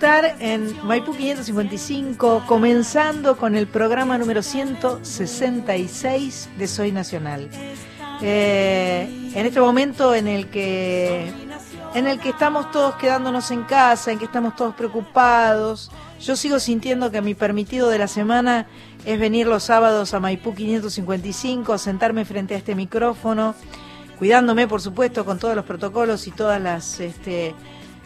estar en Maipú 555, comenzando con el programa número 166 de Soy Nacional. Eh, en este momento en el que en el que estamos todos quedándonos en casa, en que estamos todos preocupados. Yo sigo sintiendo que mi permitido de la semana es venir los sábados a Maipú 555, sentarme frente a este micrófono cuidándome, por supuesto, con todos los protocolos y todas las este,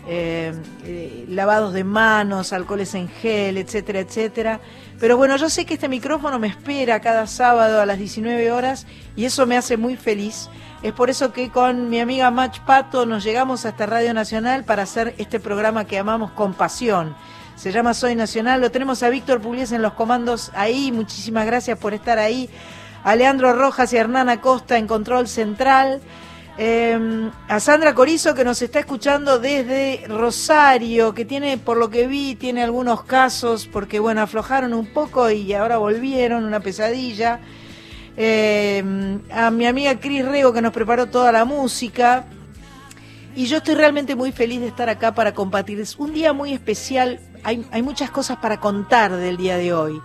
eh, eh, lavados de manos, alcoholes en gel, etcétera, etcétera. Pero bueno, yo sé que este micrófono me espera cada sábado a las 19 horas y eso me hace muy feliz. Es por eso que con mi amiga Mach Pato nos llegamos hasta Radio Nacional para hacer este programa que amamos con pasión. Se llama Soy Nacional, lo tenemos a Víctor Pugliese en los comandos ahí, muchísimas gracias por estar ahí a Leandro Rojas y a Hernán Acosta en Control Central, em, a Sandra Corizo que nos está escuchando desde Rosario, que tiene, por lo que vi, tiene algunos casos, porque bueno, aflojaron un poco y ahora volvieron, una pesadilla. Em, a mi amiga Cris Rego que nos preparó toda la música. Y yo estoy realmente muy feliz de estar acá para compartir. Es un día muy especial, hay, hay muchas cosas para contar del día de hoy.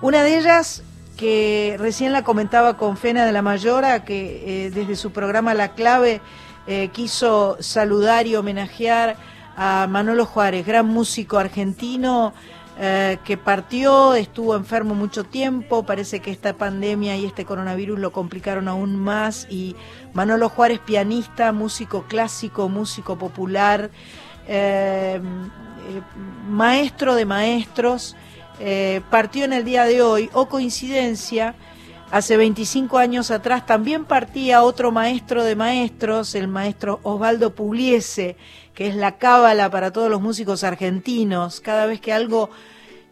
Una de ellas que recién la comentaba con Fena de la Mayora, que eh, desde su programa La Clave eh, quiso saludar y homenajear a Manolo Juárez, gran músico argentino eh, que partió, estuvo enfermo mucho tiempo, parece que esta pandemia y este coronavirus lo complicaron aún más y Manolo Juárez, pianista, músico clásico, músico popular, maestro de maestros, eh, partió en el día de hoy, o coincidencia, hace 25 años atrás también partía otro maestro de maestros, el maestro Osvaldo Pugliese, que es la cábala para todos los músicos argentinos. Cada vez que algo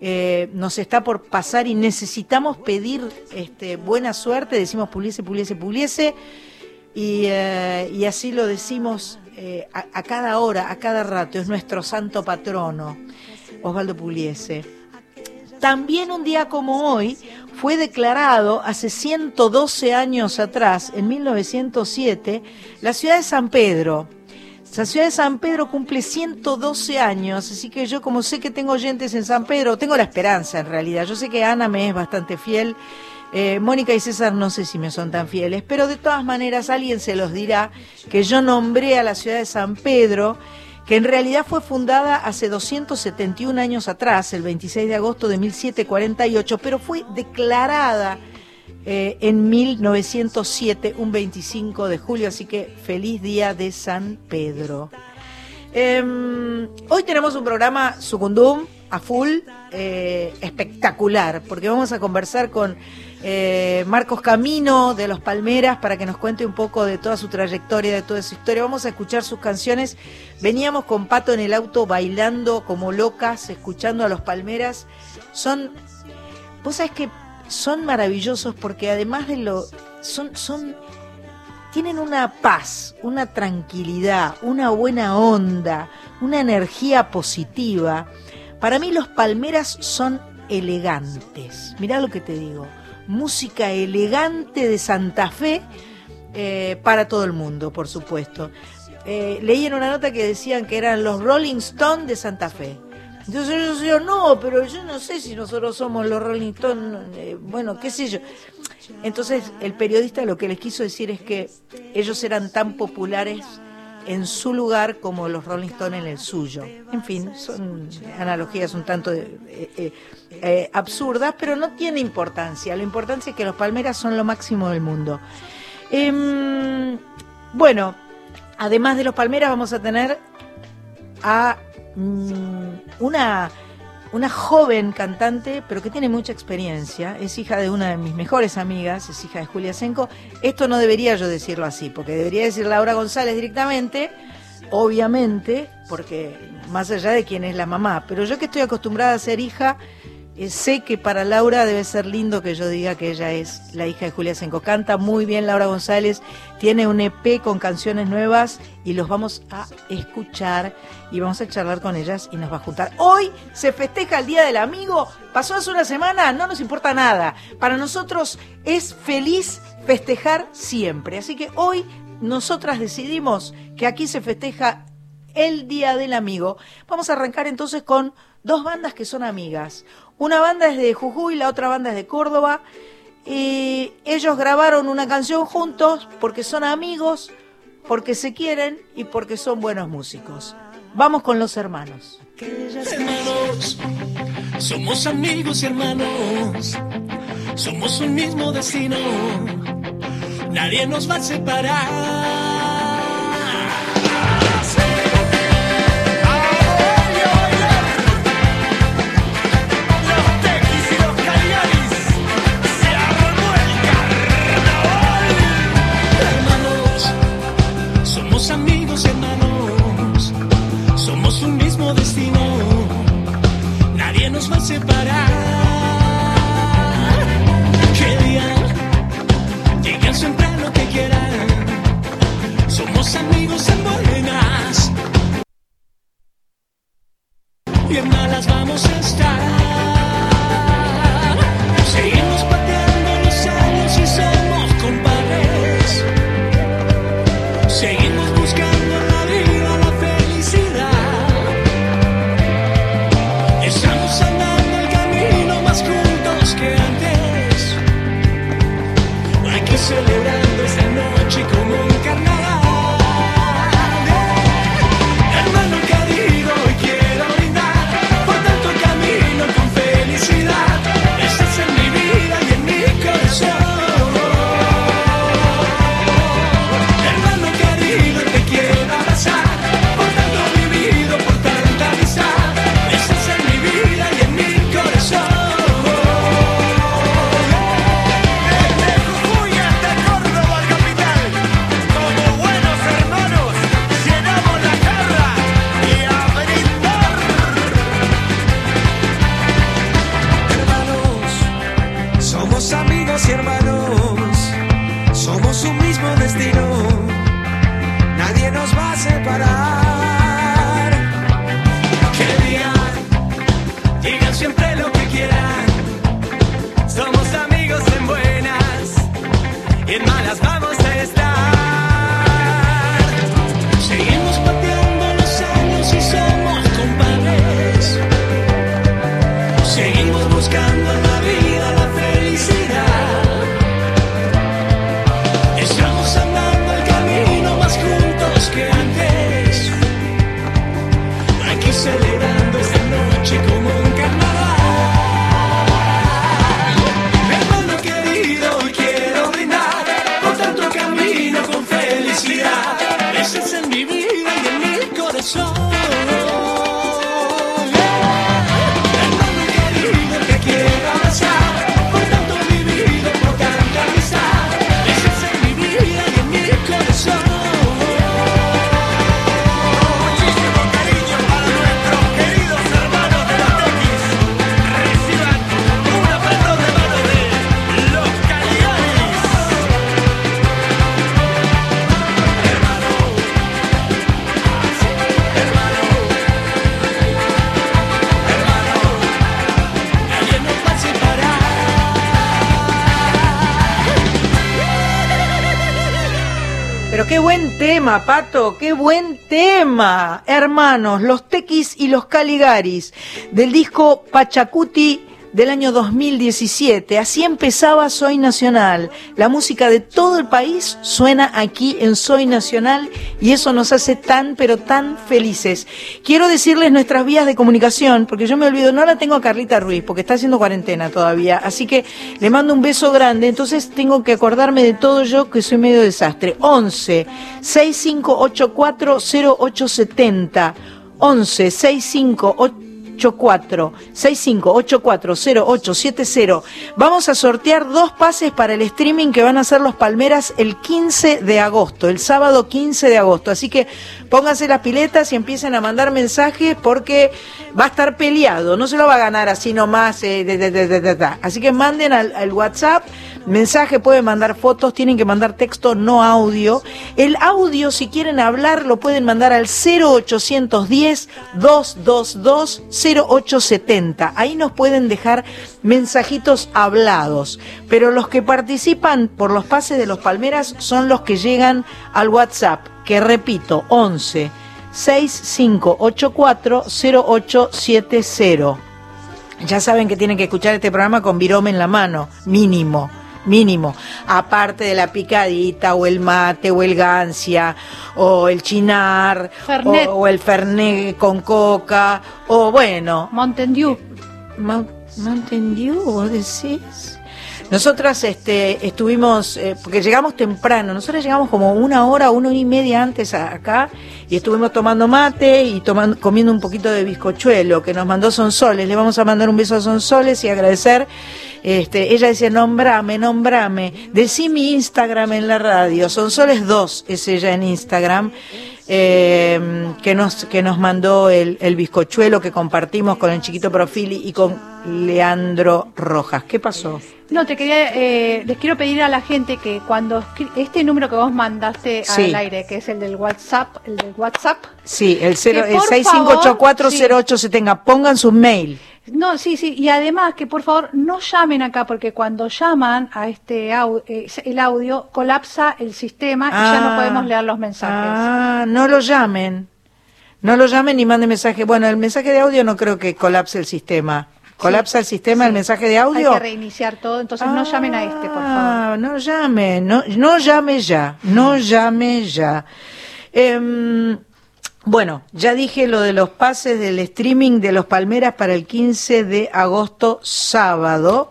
eh, nos está por pasar y necesitamos pedir este, buena suerte, decimos Pugliese, Pugliese, y, eh, y así lo decimos a, a cada hora, a cada rato, es nuestro santo patrono, Osvaldo Pugliese. También un día como hoy fue declarado hace 112 años atrás, en 1907, la ciudad de San Pedro. La ciudad de San Pedro cumple 112 años, así que yo como sé que tengo oyentes en San Pedro, tengo la esperanza en realidad. Yo sé que Ana me es bastante fiel, eh, Mónica y César no sé si me son tan fieles, pero de todas maneras alguien se los dirá que yo nombré a la ciudad de San Pedro que en realidad fue fundada hace 271 años atrás, el 26 de agosto de 1748, pero fue declarada eh, en 1907, un 25 de julio, así que feliz día de San Pedro. Em, hoy tenemos un programa Sucundum a full, eh, espectacular, porque vamos a conversar con eh, Marcos Camino de Los Palmeras para que nos cuente un poco de toda su trayectoria, de toda su historia. Vamos a escuchar sus canciones. Veníamos con Pato en el auto bailando como locas, escuchando a Los Palmeras. Son, vos sabés que son maravillosos porque además de lo, son, son, tienen una paz, una tranquilidad, una buena onda, una energía positiva. Para mí los Palmeras son elegantes. Mirá lo que te digo música elegante de Santa Fe eh, para todo el mundo, por supuesto. Eh, leí en una nota que decían que eran los Rolling Stones de Santa Fe. Entonces yo, no, pero yo no sé si nosotros somos los Rolling Stones, eh, bueno, qué sé yo. Entonces el periodista lo que les quiso decir es que ellos eran tan populares en su lugar como los Rolling Stones en el suyo. En fin, son analogías un tanto eh, eh, eh, absurdas, pero no tiene importancia. La importancia es que los Palmeras son lo máximo del mundo. Em, bueno, además de los Palmeras vamos a tener a mm, una una joven cantante, pero que tiene mucha experiencia, es hija de una de mis mejores amigas, es hija de Julia Senco. Esto no debería yo decirlo así, porque debería decir Laura González directamente, obviamente, porque más allá de quién es la mamá, pero yo que estoy acostumbrada a ser hija, sé que para Laura debe ser lindo que yo diga que ella es la hija de Julia Senco. Canta muy bien Laura González, tiene un EP con canciones nuevas y los vamos a escuchar y vamos a charlar con ellas y nos va a juntar. Hoy se festeja el Día del Amigo, pasó hace una semana, no nos importa nada. Para nosotros es feliz festejar siempre. Así que hoy nosotras decidimos que aquí se festeja el Día del Amigo. Vamos a arrancar entonces con dos bandas que son amigas. Una banda es de Jujuy, la otra banda es de Córdoba. Y ellos grabaron una canción juntos porque son amigos, porque se quieren y porque son buenos músicos. Vamos con los hermanos. Hermanos, somos amigos y hermanos, somos un mismo destino, nadie nos va a separar. nos va a separar. Genial, llegan siempre a lo que quieran. Somos amigos en buenas y en malas vamos a estar. Seguimos Pato, qué buen tema. Hermanos, los Tequis y los Caligaris, del disco Pachacuti del año 2017. Así empezaba Soy Nacional. La música de todo el país suena aquí en Soy Nacional y eso nos hace tan, pero tan felices. Quiero decirles nuestras vías de comunicación, porque yo me olvido, no la tengo a Carlita Ruiz, porque está haciendo cuarentena todavía. Así que le mando un beso grande. Entonces tengo que acordarme de todo yo, que soy medio desastre. 11 6584 0870. 11 6584 84 65840870. Vamos a sortear dos pases para el streaming que van a hacer los Palmeras el 15 de agosto, el sábado 15 de agosto. Así que pónganse las piletas y empiecen a mandar mensajes porque va a estar peleado. No se lo va a ganar así nomás. Eh, así que manden al, al WhatsApp mensaje, pueden mandar fotos, tienen que mandar texto, no audio. El audio, si quieren hablar, lo pueden mandar al 0810 222 0870. Ahí nos pueden dejar mensajitos hablados. Pero los que participan por los pases de los Palmeras son los que llegan al WhatsApp, que repito, 11 6584-0870. Ya saben que tienen que escuchar este programa con virome en la mano, mínimo mínimo, aparte de la picadita o el mate o el gancia o el chinar o, el fernet con coca o bueno. Mountain Dew. Mountain Dew, vos decís. Nosotras este, estuvimos, eh, porque llegamos temprano, nosotros llegamos como una hora, una hora y media antes acá y estuvimos tomando mate y tomando, comiendo un poquito de bizcochuelo que nos mandó Sonsoles. Le vamos a mandar un beso a Sonsoles y agradecer este, ella decía, nombrame, nombrame, decí mi Instagram en la radio. Son soles dos, es ella en Instagram. Eh, que nos que nos mandó el, el bizcochuelo que compartimos con el chiquito Profili y con Leandro Rojas. ¿Qué pasó? No, te quería, eh, les quiero pedir a la gente que cuando este número que vos mandaste al aire, que es el del WhatsApp, el del WhatsApp. Sí, el, 0, el 658408 se tenga, pongan su mail. No, sí, sí, y además que por favor no llamen acá porque cuando llaman a este audio, eh, el audio colapsa el sistema y ya no ah. podemos leer los mensajes. Ah, no lo llamen. No lo llamen ni manden mensaje. Bueno, el mensaje de audio no creo que colapse el sistema. ¿Colapsa el sistema el mensaje de audio? Hay que reiniciar todo, entonces no llamen a este, por favor. No llamen, no, no llame ya, no llame ya. Eh, bueno, ya dije lo de los pases del streaming de los Palmeras para el 15 de agosto sábado.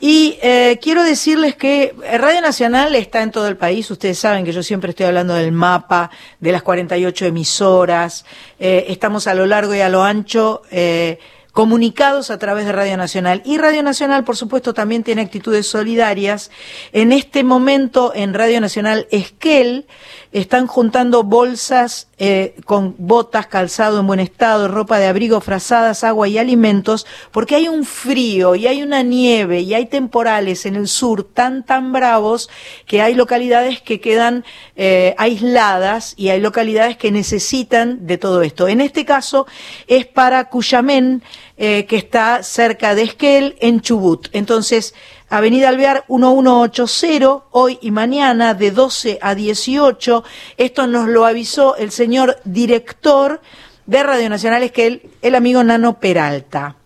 Y eh, quiero decirles que Radio Nacional está en todo el país. Ustedes saben que yo siempre estoy hablando del mapa, de las 48 emisoras. Eh, estamos a lo largo y a lo ancho. Eh, comunicados a través de Radio Nacional. Y Radio Nacional, por supuesto, también tiene actitudes solidarias. En este momento, en Radio Nacional Esquel, están juntando bolsas eh, con botas, calzado en buen estado, ropa de abrigo, frazadas, agua y alimentos, porque hay un frío y hay una nieve y hay temporales en el sur tan, tan bravos que hay localidades que quedan eh, aisladas y hay localidades que necesitan de todo esto. En este caso es para Cuyamén, eh, que está cerca de Esquel, en Chubut. Entonces, Avenida Alvear 1180, hoy y mañana de 12 a 18. Esto nos lo avisó el señor director de Radio Nacional, que es el, amigo Nano Peralta.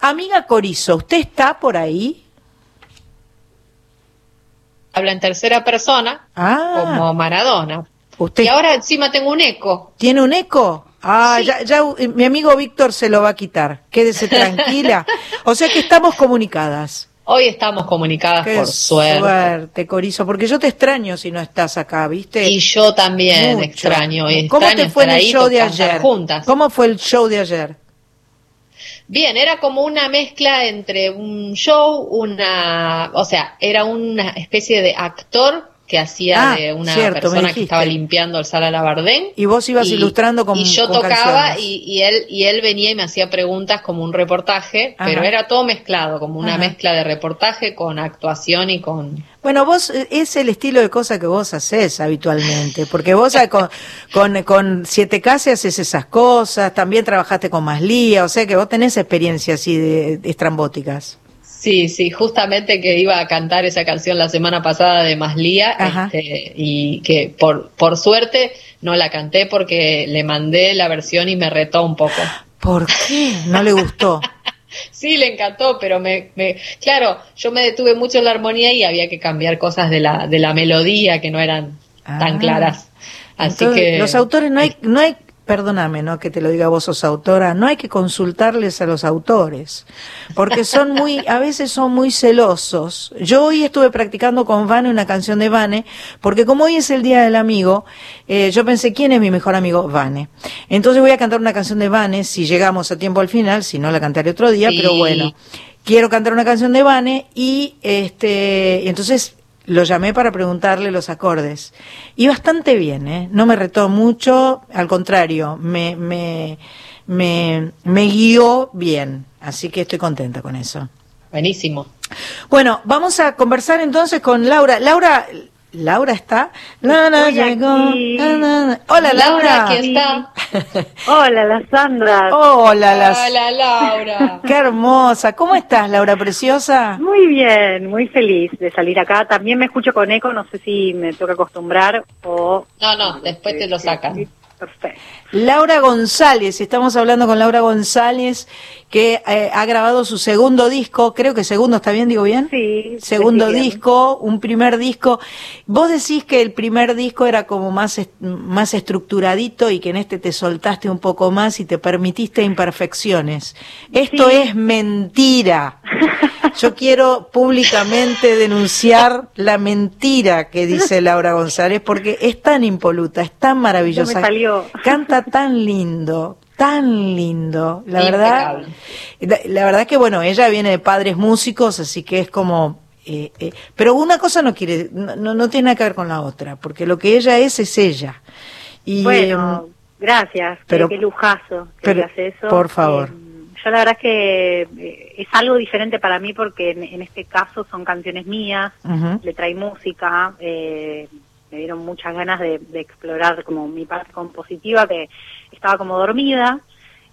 Amiga Corizo, ¿usted está por ahí? Habla en tercera persona, ah. como Maradona. ¿Usted... Y ahora encima tengo un eco. ¿Tiene un eco? Ah, ya, ya eh, mi amigo Víctor se lo va a quitar. Quédese tranquila. o sea que estamos comunicadas. Hoy estamos comunicadas por suerte. Suerte, Corizo, porque yo te extraño si no estás acá, ¿viste? Y yo también extraño. ¿Cómo te fue el show de ayer? Juntas. ¿Cómo fue el show de ayer? Bien, era como una mezcla entre un show, una, o sea, era una especie de actor que hacía ah, de una persona que estaba limpiando el sala Labardén. Y vos ibas ilustrando con Y yo tocaba y, él, y él venía y me hacía preguntas como un reportaje, pero era todo mezclado, como una mezcla de reportaje con actuación y con... Bueno, vos eh, es el estilo de cosa que vos haces habitualmente, porque vos con, con, con Siete Casas haces esas cosas, también trabajaste con Maslía, o sea que vos tenés experiencias así de estrambóticas. Sí, sí, justamente que iba a cantar esa canción la semana pasada de Maslía este, y que por, por suerte no la canté porque le mandé la versión y me retó un poco. ¿Por qué? ¿No le gustó? sí, le encantó, pero me, me, claro, yo me detuve mucho en la armonía y había que cambiar cosas de la, de la melodía que no eran tan ah. claras. Así que los autores no hay, no hay perdóname, ¿no? Que te lo diga vos sos autora, no hay que consultarles a los autores, porque son muy, a veces son muy celosos. Yo hoy estuve practicando con Vane una canción de Vane, porque como hoy es el Día del Amigo, eh, yo pensé, ¿quién es mi mejor amigo? Vane. Entonces voy a cantar una canción de Vane, si llegamos a tiempo al final, si no la cantaré otro día, pero bueno. Quiero cantar una canción de Vane y este, entonces lo llamé para preguntarle los acordes. Y bastante bien, ¿eh? No me retó mucho, al contrario, me, me, me, me guió bien. Así que estoy contenta con eso. Buenísimo. Bueno, vamos a conversar entonces con Laura. Laura, Laura está. Hola, Laura. aquí está. Hola, la Sandra. Hola, la... Hola, Laura. Qué hermosa. ¿Cómo estás, Laura Preciosa? Muy bien, muy feliz de salir acá. También me escucho con eco, no sé si me toca acostumbrar o... No, no, después te lo sacan. Perfecto. Laura González, estamos hablando con Laura González, que eh, ha grabado su segundo disco, creo que segundo, ¿está bien? ¿Digo bien? Sí. Segundo disco, un primer disco. Vos decís que el primer disco era como más, más estructuradito y que en este te soltaste un poco más y te permitiste imperfecciones. Esto es mentira. Yo quiero públicamente denunciar la mentira que dice Laura González porque es tan impoluta, es tan maravillosa. Canta tan lindo, tan lindo, la verdad. La, verdad que bueno, ella viene de padres músicos, así que es como eh, eh, pero una cosa no quiere, no, no tiene nada que ver con la otra, porque lo que ella es es ella. Y, bueno, em, gracias, pero, qué, lujazo que eso. Por favor. Em, yo la verdad es que eh, es algo diferente para mí porque en, este caso son canciones mías, le trae música, eh, me dieron muchas ganas de, explorar como mi parte compositiva que estaba como dormida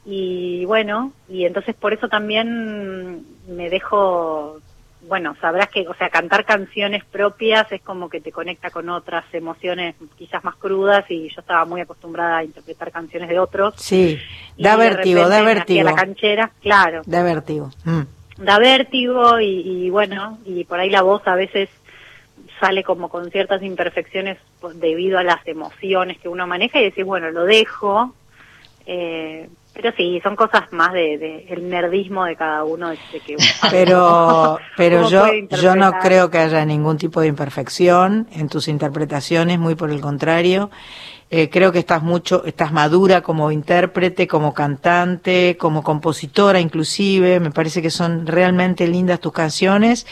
y bueno, y entonces por eso también me dejo bueno, sabrás que, o sea, cantar canciones propias es como que te conecta con otras emociones quizás más crudas y yo estaba muy acostumbrada a interpretar canciones de otros. Sí, da vértigo, da vértigo. la canchera, claro. Da vértigo. Mm. Da vértigo y, bueno, y por ahí la voz a veces sale como con ciertas imperfecciones debido a las emociones que uno maneja y decís, bueno, lo dejo, eh, pero sí, son cosas más de, el nerdismo de cada uno. De que pero pero yo yo no creo que haya ningún tipo de imperfección en tus interpretaciones, muy por el contrario. Eh, creo que estás mucho, estás madura como intérprete, como cantante, como compositora inclusive. Me parece que son realmente lindas tus canciones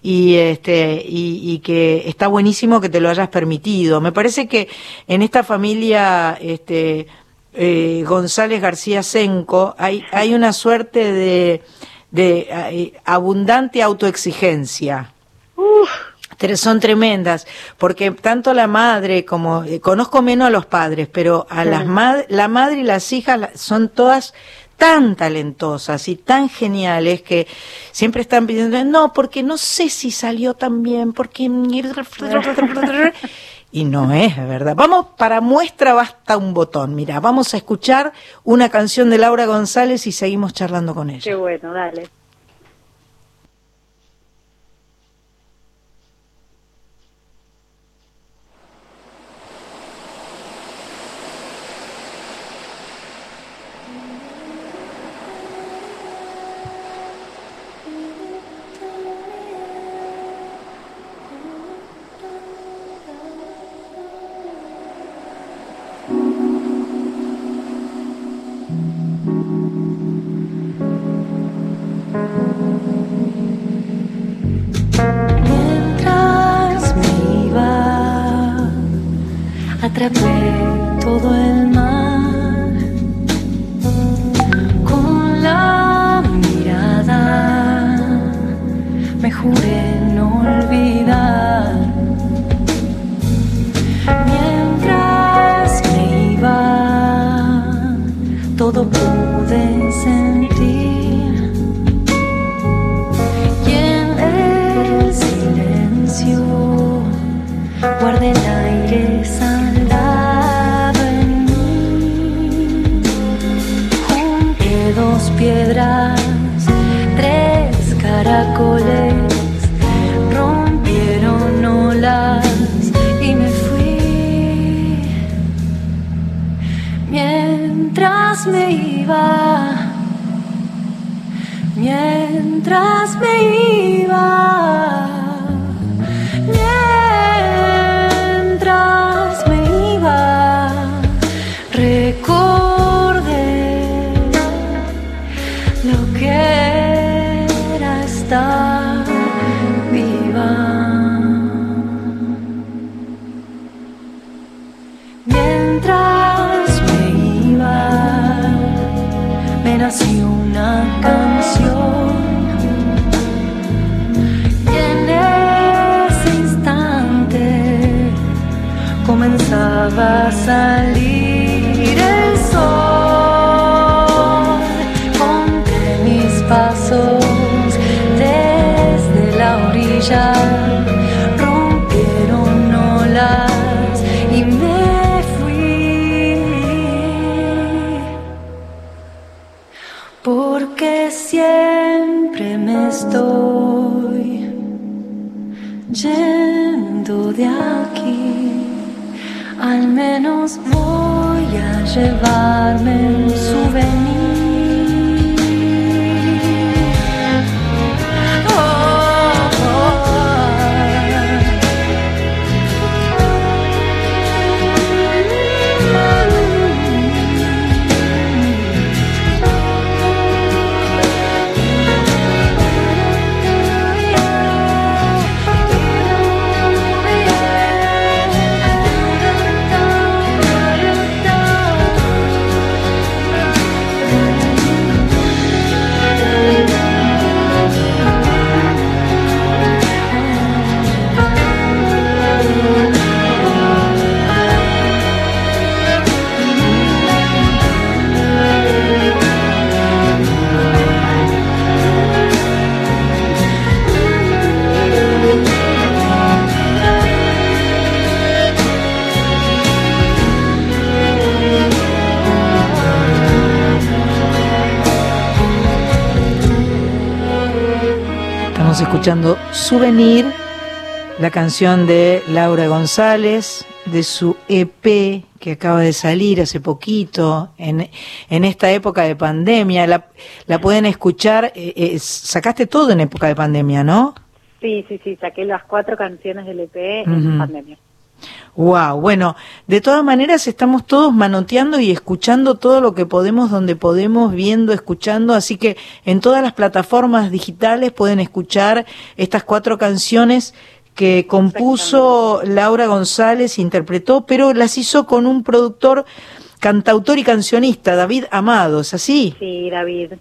y este y, y que está buenísimo que te lo hayas permitido. Me parece que en esta familia este eh, González García Senco, hay, hay una suerte de, de eh, abundante autoexigencia. Son tremendas, porque tanto la madre como, eh, conozco menos a los padres, pero a las la madre y las hijas son todas tan talentosas y tan geniales que siempre están pidiendo, no, porque no sé si salió tan bien, porque y no es, ¿verdad? Vamos, para muestra basta un botón. Mira, vamos a escuchar una canción de Laura González y seguimos charlando con ella. Qué bueno, dale. através. Llevarme un souvenir. Escuchando Souvenir, la canción de Laura González, de su EP que acaba de salir hace poquito, en, en esta época de pandemia. La, la pueden escuchar, eh, eh, sacaste todo en época de pandemia, ¿no? Sí, sí, sí, saqué las cuatro canciones del EP en pandemia. Wow, bueno, de todas maneras estamos todos manoteando y escuchando todo lo que podemos, donde podemos, viendo, escuchando, así que en todas las plataformas digitales pueden escuchar estas cuatro canciones que compuso Laura González, interpretó, pero las hizo con un productor, cantautor y cancionista, David Amados, ¿así? Sí, David.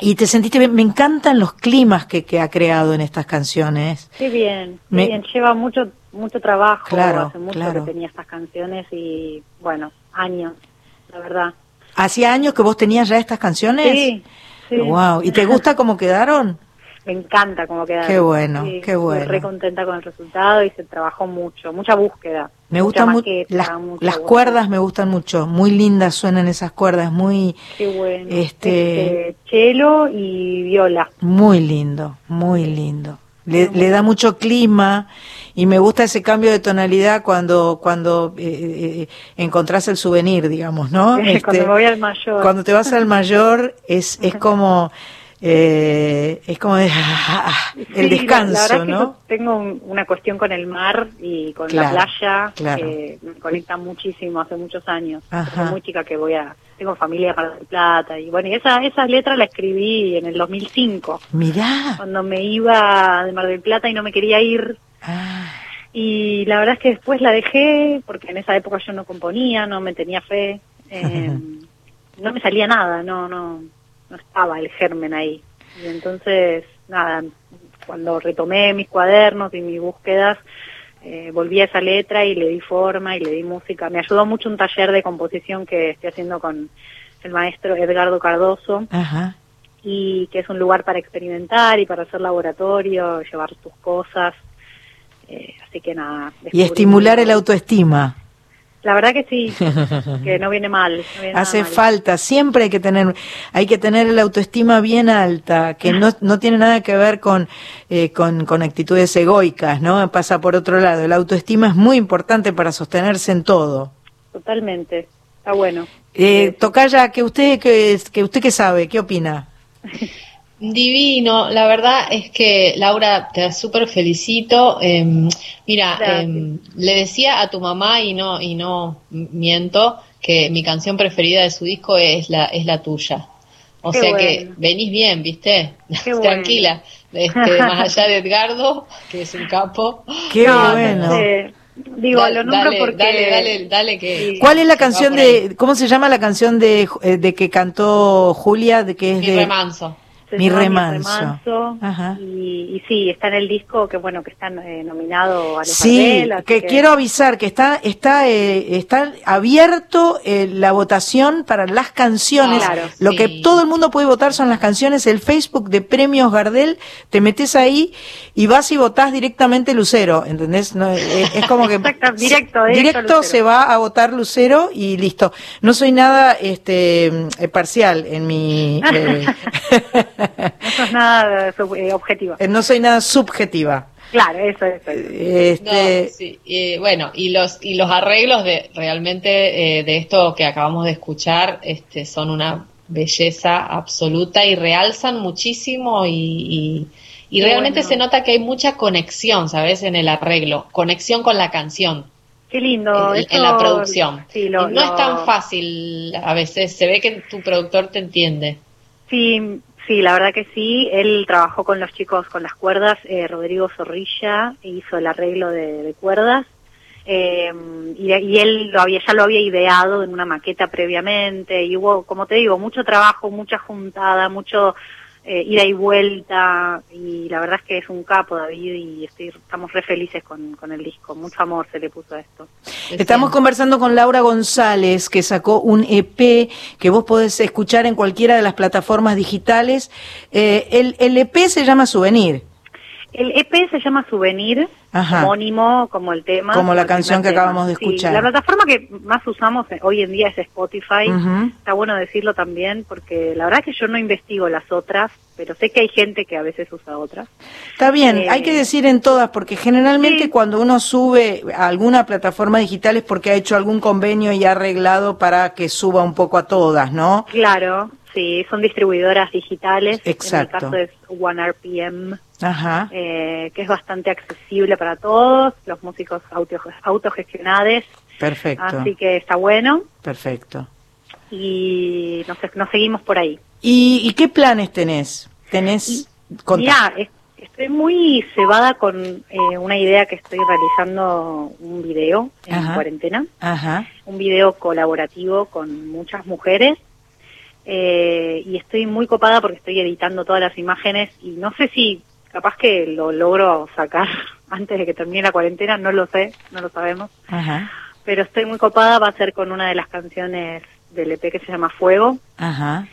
Y te sentiste bien, me encantan los climas que, que ha creado en estas canciones. Qué bien, qué bien, lleva mucho mucho trabajo, claro, hace mucho que tenía estas canciones y bueno, años, la verdad. ¿Hacía años que vos tenías ya estas canciones? Sí, sí. Wow, ¿y te gusta cómo quedaron? Me encanta cómo quedaron. Qué bueno, qué bueno. Estoy re contenta con el resultado y se trabajó mucho, mucha búsqueda. Me gustan mucho, las, las cuerdas me gustan mucho, muy lindas suenan esas cuerdas, muy... Qué bueno. Este, este chelo y viola. Muy lindo, muy lindo. Le, le da mucho clima y me gusta ese cambio de tonalidad cuando cuando eh, eh, encontrás el souvenir, digamos, ¿no? cuando este, me voy al mayor. Cuando te vas al mayor es es como eh, es como el descanso, la, ¿no? Que tengo una cuestión con el mar y con la playa que me conecta muchísimo hace muchos años. Soy muy chica que voy a tengo familia para el Plata y bueno, y esa esa letra la escribí en el 2005. Mirá. Cuando me iba de Mar del Plata y no me quería ir. Ah. Y la verdad es que después la dejé porque en esa época yo no componía, no me tenía fe. Eh, no me salía nada, no no no estaba el germen ahí. Y entonces, nada, cuando retomé mis cuadernos y mis búsquedas, eh, volví a esa letra y le di forma y le di música. Me ayudó mucho un taller de composición que estoy haciendo con el maestro Edgardo Cardoso. Y que es un lugar para experimentar y para hacer laboratorio, llevar tus cosas. Eh, así que nada. Y estimular el autoestima. La verdad que sí, que no viene mal. Hace falta, siempre hay que tener, hay que tener la autoestima bien alta, que no, no tiene nada que ver con, eh, con, con actitudes egoicas, ¿no? Pasa por otro lado. La autoestima es muy importante para sostenerse en todo. Totalmente, está bueno. Eh, Tocaya, que usted, que, que usted qué sabe, ¿qué opina? Divino, la verdad es que Laura, te súper felicito. Em, mira, em, le decía a tu mamá y no y no miento que mi canción preferida de su disco es la es la tuya. O sea que venís bien, ¿viste? Tranquila. Este, más allá de Edgardo, que es un capo. Qué bueno. Digo, lo nombro porque... Dale, dale, dale que... ¿Cuál es la canción de... ¿Cómo se llama la canción de, eh, de que cantó Julia? De que es de... Remanso mi remanso. Y, sí, está en el disco que bueno que están eh, nominado a los Sí, que, quiero avisar que está está eh, está abierto eh, la votación para las canciones. Lo que todo el mundo puede votar son las canciones. El Facebook de Premios Gardel, te metes ahí y vas y votás directamente Lucero, ¿entendés? No, es, como que directo, directo, se va a votar Lucero y listo. No soy nada este parcial en mi no sos nada eh, objetiva. no soy nada subjetiva. Claro, eso, es. Este... bueno, y los y los arreglos de realmente de esto que acabamos de escuchar, este, son una belleza absoluta y realzan muchísimo y, y, realmente se nota que hay mucha conexión, ¿sabes? En el arreglo, conexión con la canción. Qué lindo. En, la producción. no es tan fácil a veces, se ve que tu productor te entiende. Sí, sí, la verdad que sí. Él trabajó con los chicos con las cuerdas, eh, Rodrigo Zorrilla hizo el arreglo de cuerdas eh, y, él lo había, ya lo había ideado en una maqueta previamente y hubo, como te digo, mucho trabajo, mucha juntada, mucho eh, ida y vuelta y la verdad es que es un capo David y estoy, estamos re felices con, con el disco, mucho amor se le puso a esto. Estamos conversando con Laura González que sacó un EP que vos podés escuchar en cualquiera de las plataformas digitales. Eh, el, el EP se llama Souvenir. El EP se llama Souvenir, homónimo como el tema. Como la canción que acabamos de escuchar. la plataforma que más usamos hoy en día es Spotify. Está bueno decirlo también porque la verdad es que yo no investigo las otras, pero sé que hay gente que a veces usa otras. Está bien, hay que eh, decir en todas porque generalmente cuando uno sube a alguna plataforma digital es porque ha hecho algún convenio y ha arreglado para que suba un poco a todas, ¿no? Claro, sí, son distribuidoras digitales. Exacto. En el caso es OneRPM Ajá. Eh, que es bastante accesible para todos, los músicos auto, autogestionados. Perfecto. Así que está bueno. Perfecto. Y nos, nos seguimos por ahí. ¿Y, qué planes tenés? ¿Tenés? Ya, estoy muy cebada con eh, una idea que estoy realizando un video en cuarentena. Ajá. Un video colaborativo con muchas mujeres. Eh, y estoy muy copada porque estoy editando todas las imágenes y no sé si capaz que lo logro sacar antes de que termine la cuarentena, no lo sé, no lo sabemos. Ajá. Pero estoy muy copada, va a ser con una de las canciones del EP que se llama Fuego. Ajá.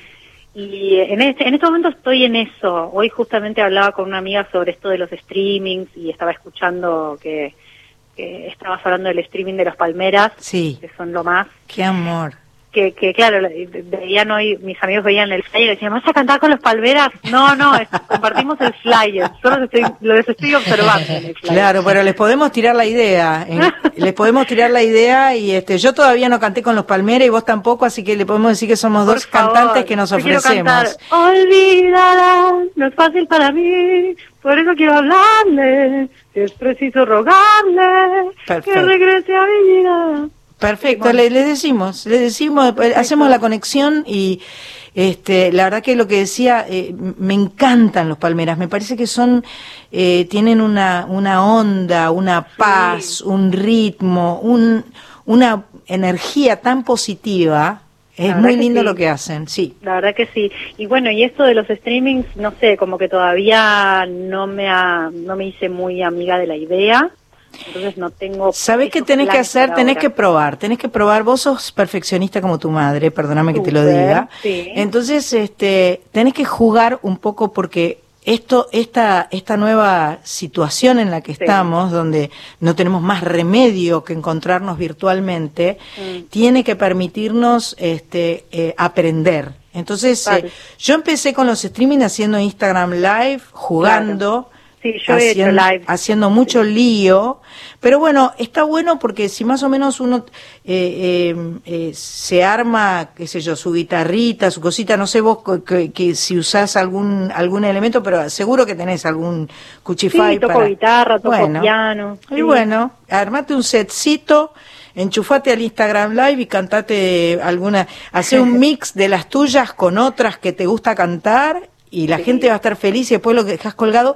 Y en este, en este momento estoy en eso. Hoy justamente hablaba con una amiga sobre esto de los streamings y estaba escuchando que, que estabas hablando del streaming de los Palmeras, sí. que son lo más. Qué amor que, que claro, veían hoy, mis amigos veían el flyer y decían, ¿vas a cantar con los palmeras? No, no, compartimos el flyer, solo los estoy, los estoy observando en el flyer. Claro, pero les podemos tirar la idea, ¿eh? les podemos tirar la idea y este, yo todavía no canté con los palmeras y vos tampoco, así que le podemos decir que somos dos cantantes que nos ofrecemos. Olvídala, no es fácil para mí, por eso quiero hablarle, es preciso rogarle que regrese a mi vida. Perfecto, le, decimos, le decimos, eh, hacemos la conexión y este, la verdad que lo que decía, eh, me encantan los palmeras, me parece que son, eh, tienen una, una onda, una paz, un ritmo, un, una energía tan positiva. Es muy lindo lo que hacen, sí. La verdad que sí. Y bueno, y esto de los streamings, no sé, como que todavía no me, ha, no me hice muy amiga de la idea entonces no tengo... ¿Sabes qué tenés que hacer? Tenés que probar, tenés que probar. Vos sos perfeccionista como tu madre, perdóname que te lo diga. Entonces, este, tenés que jugar un poco porque esto, esta, esta nueva situación en la que estamos, donde no tenemos más remedio que encontrarnos virtualmente, mm. tiene que permitirnos este, eh, aprender. Entonces, eh, yo empecé con los streaming haciendo Instagram Live, jugando. Sí, yo haciendo, he hecho live. haciendo mucho lío, pero bueno, está bueno porque si más o menos uno eh, eh, eh, se arma, qué sé yo, su guitarrita, su cosita, no sé vos que, si usás algún algún elemento, pero seguro que tenés algún cuchify sí, toco guitarra, toco piano. Y bueno, armate un setcito enchufate al Instagram Live y cantate alguna, hace un mix de las tuyas con otras que te gusta cantar y la gente va a estar feliz y después lo que dejas colgado.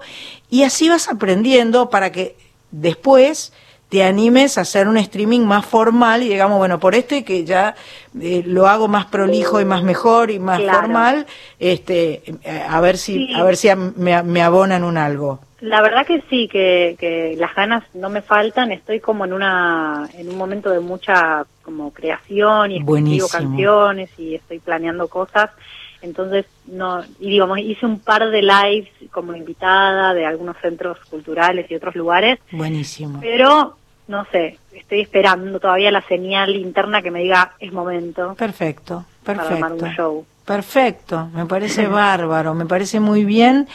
Y así vas aprendiendo para que después te animes a hacer un streaming más formal y digamos, bueno, por este que ya eh, lo hago más prolijo y más mejor y más formal, este, a ver si, a ver si me, me, abonan un algo. La verdad que sí, que, que las ganas no me faltan, estoy como en una, en un momento de mucha como creación y escribo canciones y estoy planeando cosas entonces, no, y digamos, hice un par de lives como invitada de algunos centros culturales y otros lugares. Buenísimo. Pero, no sé, estoy esperando todavía la señal interna que me diga es momento. Perfecto, perfecto. Para armar un show. Perfecto, me parece bárbaro, me parece muy bien.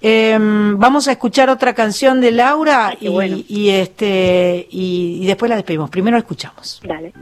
Em, vamos a escuchar otra canción de Laura y, este y, y después la despedimos. Primero la escuchamos. Dale.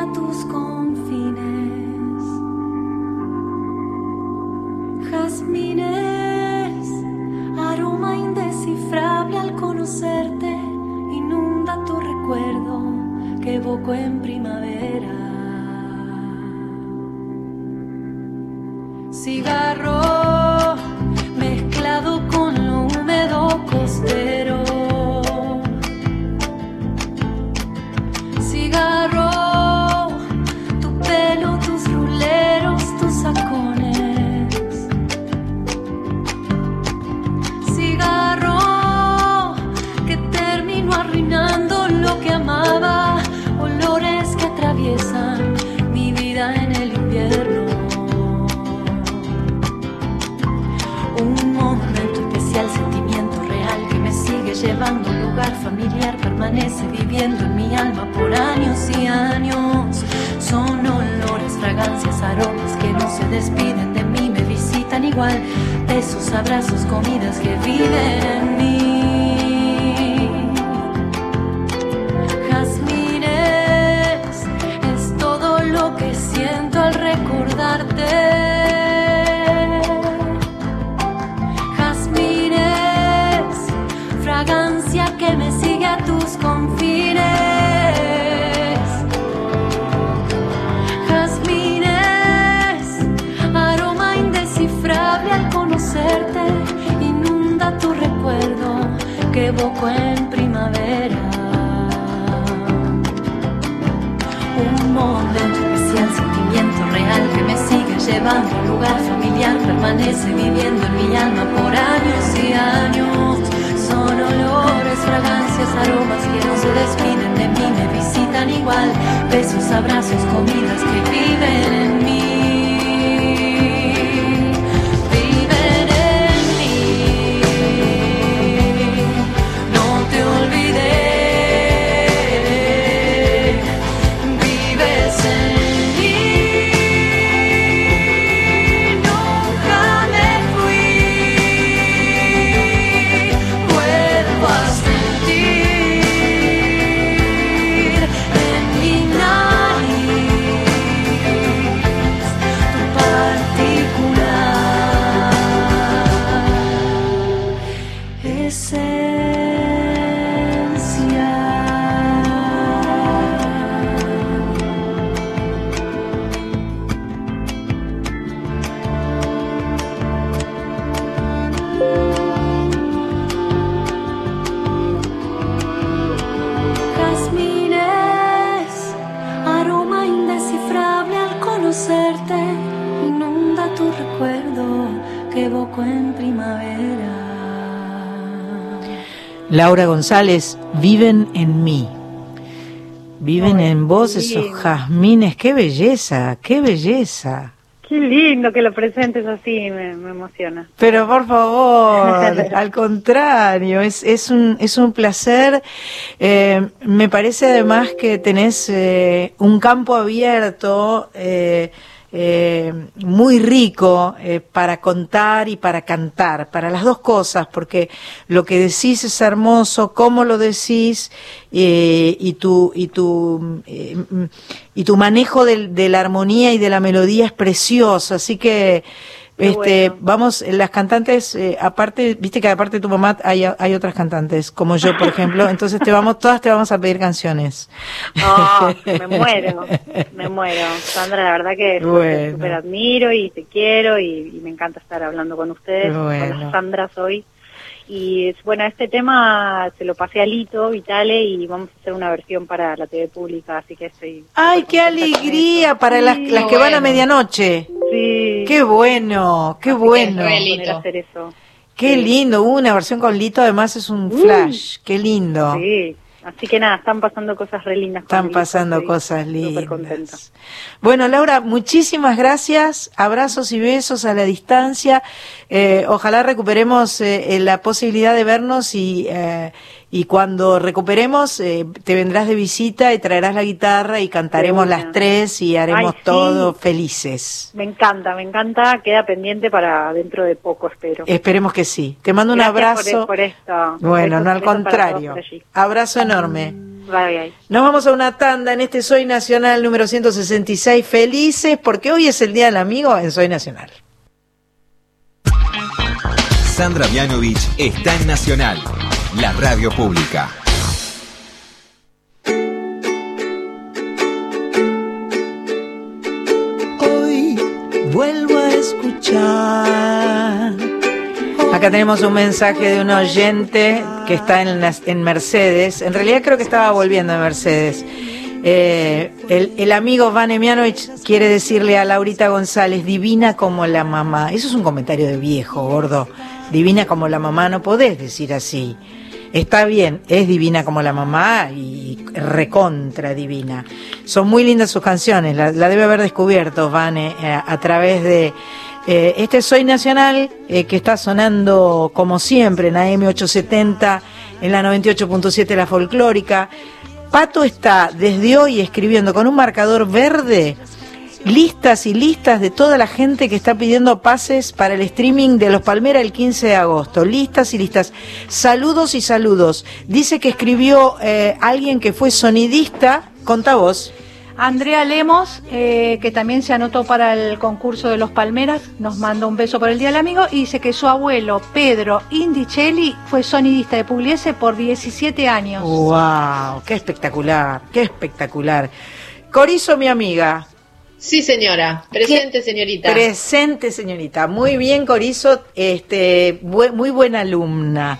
momentos com Laura González, viven en mí. Viven en vos esos jazmines, qué belleza, qué belleza. Qué lindo que lo presentes así, me, emociona. Pero por favor, al contrario, es, es, un, es un placer. Eh, me parece además que tenés eh, un campo abierto. Eh, eh, muy rico eh, para contar y para cantar, para las dos cosas, porque lo que decís es hermoso, cómo lo decís eh, y tu y tu y tu manejo de la armonía y de la melodía es precioso, así que este, vamos, las cantantes, eh, aparte, viste que aparte de tu mamá hay, hay otras cantantes, como yo, por ejemplo, entonces te vamos, todas te vamos a pedir canciones. Oh, me muero, me muero. Sandra, la verdad que bueno. super admiro y te quiero y, me encanta estar hablando con ustedes, con las Sandras hoy. Y bueno, este tema se lo pasé a Lito Vitale y vamos a hacer una versión para la TV pública, así que estoy... ¡Ay, qué alegría para las, las que van a medianoche! Sí. ¡Qué bueno! ¡Qué bueno! hacer eso. Qué lindo, una versión con Lito, además es un flash, qué lindo. Sí, Así que nada, están pasando cosas re lindas. Están pasando cosas lindas. Bueno, Laura, muchísimas gracias. Abrazos y besos a la distancia. Eh, ojalá recuperemos eh, la posibilidad de vernos y, eh, y cuando recuperemos eh, te vendrás de visita y traerás la guitarra y cantaremos las tres y haremos todo felices. Me encanta, me encanta, queda pendiente para dentro de poco, espero. Esperemos que sí. Te mando un abrazo. Por, esto, bueno, no al contrario. Abrazo enorme. Bye, Nos vamos a una tanda en este Soy Nacional número 166. Felices porque hoy es el Día del Amigo en Soy Nacional. Sandra Vianovich está en Nacional la radio pública. Hoy vuelvo a escuchar. Acá tenemos un mensaje de un oyente que está en, en Mercedes. En realidad creo que estaba volviendo de Mercedes. Eh, el, el, amigo Van Emianovich quiere decirle a Laurita González, divina como la mamá. Eso es un comentario de viejo, gordo. Divina como la mamá, no podés decir así. Está bien, es divina como la mamá y recontra divina. Son muy lindas sus canciones, la, debe haber descubierto Vane eh, a través de eh, este Soy Nacional eh, que está sonando como siempre en AM870, en la 98.7 la folclórica. Pato está desde hoy escribiendo con un marcador verde listas y listas de toda la gente que está pidiendo pases para el streaming de Los Palmeras el 15 de agosto. Listas y listas. Saludos y saludos. Dice que escribió eh, alguien que fue sonidista. Conta vos. Andrea Lemos, eh, que también se anotó para el concurso de Los Palmeras, nos manda un beso por el Día del Amigo y dice que su abuelo, Pedro Indicelli, fue sonidista de Pugliese por 17 años. ¡Wow! ¡Qué espectacular! ¡Qué espectacular! Corizo, mi amiga, Sí, señora. Presente, señorita. Presente, señorita. Muy bien, Corizo. Este, muy buena alumna.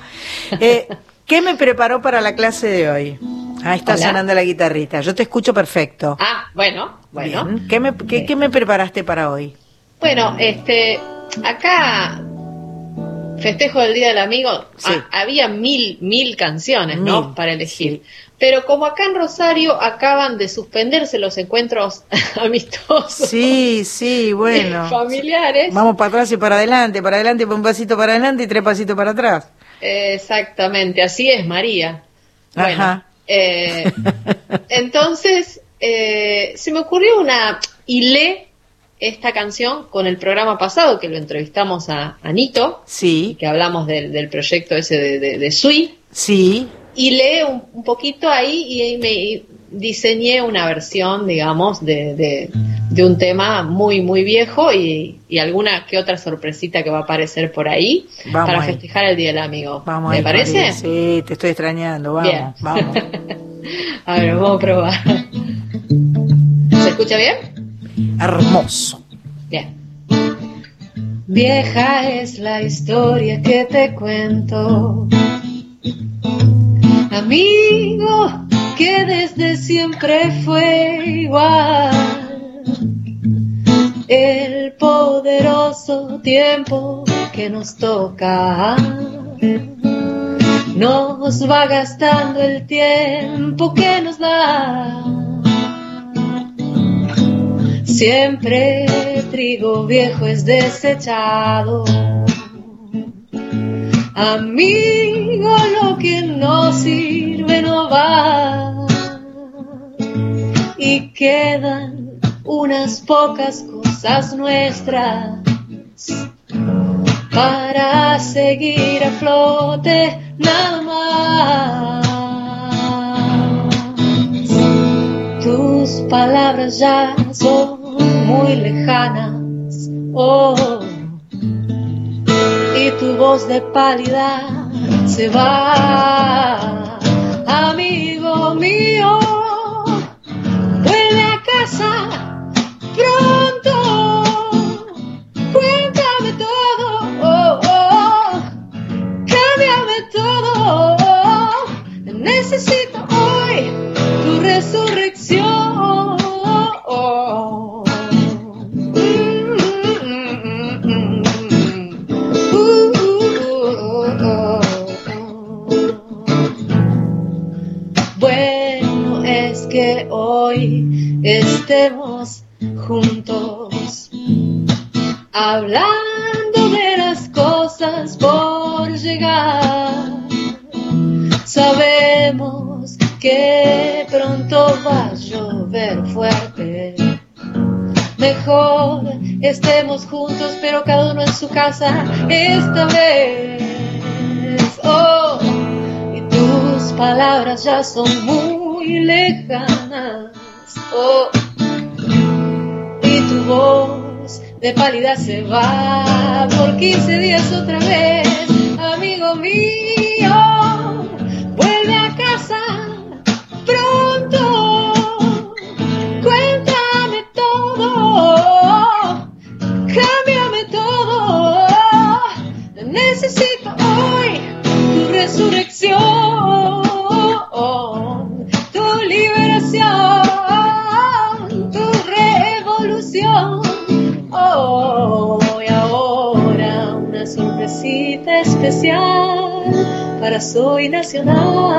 Eh, ¿Qué me preparó para la clase de hoy? Ahí está sonando la guitarrita. Yo te escucho perfecto. Ah, bueno, bueno. ¿Qué, me, qué, me preparaste para hoy? Bueno, este, acá festejo del Día del Amigo, ah, había mil, mil canciones, ¿no? Para elegir. Pero como acá en Rosario acaban de suspenderse los encuentros amistosos. Sí, sí, bueno. Familiares. Vamos para atrás y para adelante, para adelante, un pasito para adelante y tres pasitos para atrás. Exactamente, así es, María. Ajá. Eh, entonces, eh, se me ocurrió una... Y esta canción con el programa pasado que lo entrevistamos a Anito. Sí. Que hablamos del, proyecto ese de, de, de Sui. Sí y lee un, poquito ahí y me diseñé una versión, digamos, de, de, un tema muy, muy viejo y, alguna que otra sorpresita que va a aparecer por ahí para festejar el Día del Amigo. Vamos ¿Me parece? Sí, te estoy extrañando, vamos, vamos. a ver, vamos a probar. ¿Se escucha bien? Hermoso. Bien. Vieja es la historia que te cuento amigo que desde siempre fue igual. El poderoso tiempo que nos toca nos va gastando el tiempo que nos da. Siempre trigo viejo es desechado Amigo, lo que no sirve no va. Y quedan unas pocas cosas nuestras para seguir a flote nada más. Tus palabras ya son muy lejanas. Oh y tu voz de pálida se va. Amigo mío, vuelve a casa pronto. Cuéntame todo, oh, oh. cámbiame todo. Necesito hoy tu resurrección. Estemos juntos, hablando de las cosas por llegar. Sabemos que pronto va a llover fuerte. Mejor estemos juntos, pero cada uno en su casa esta vez. Oh, palabras ya son muy lejanas. Oh, y tu voz de pálida se va por 15 días otra vez, amigo mío. Vuelve a casa Soy Nacional.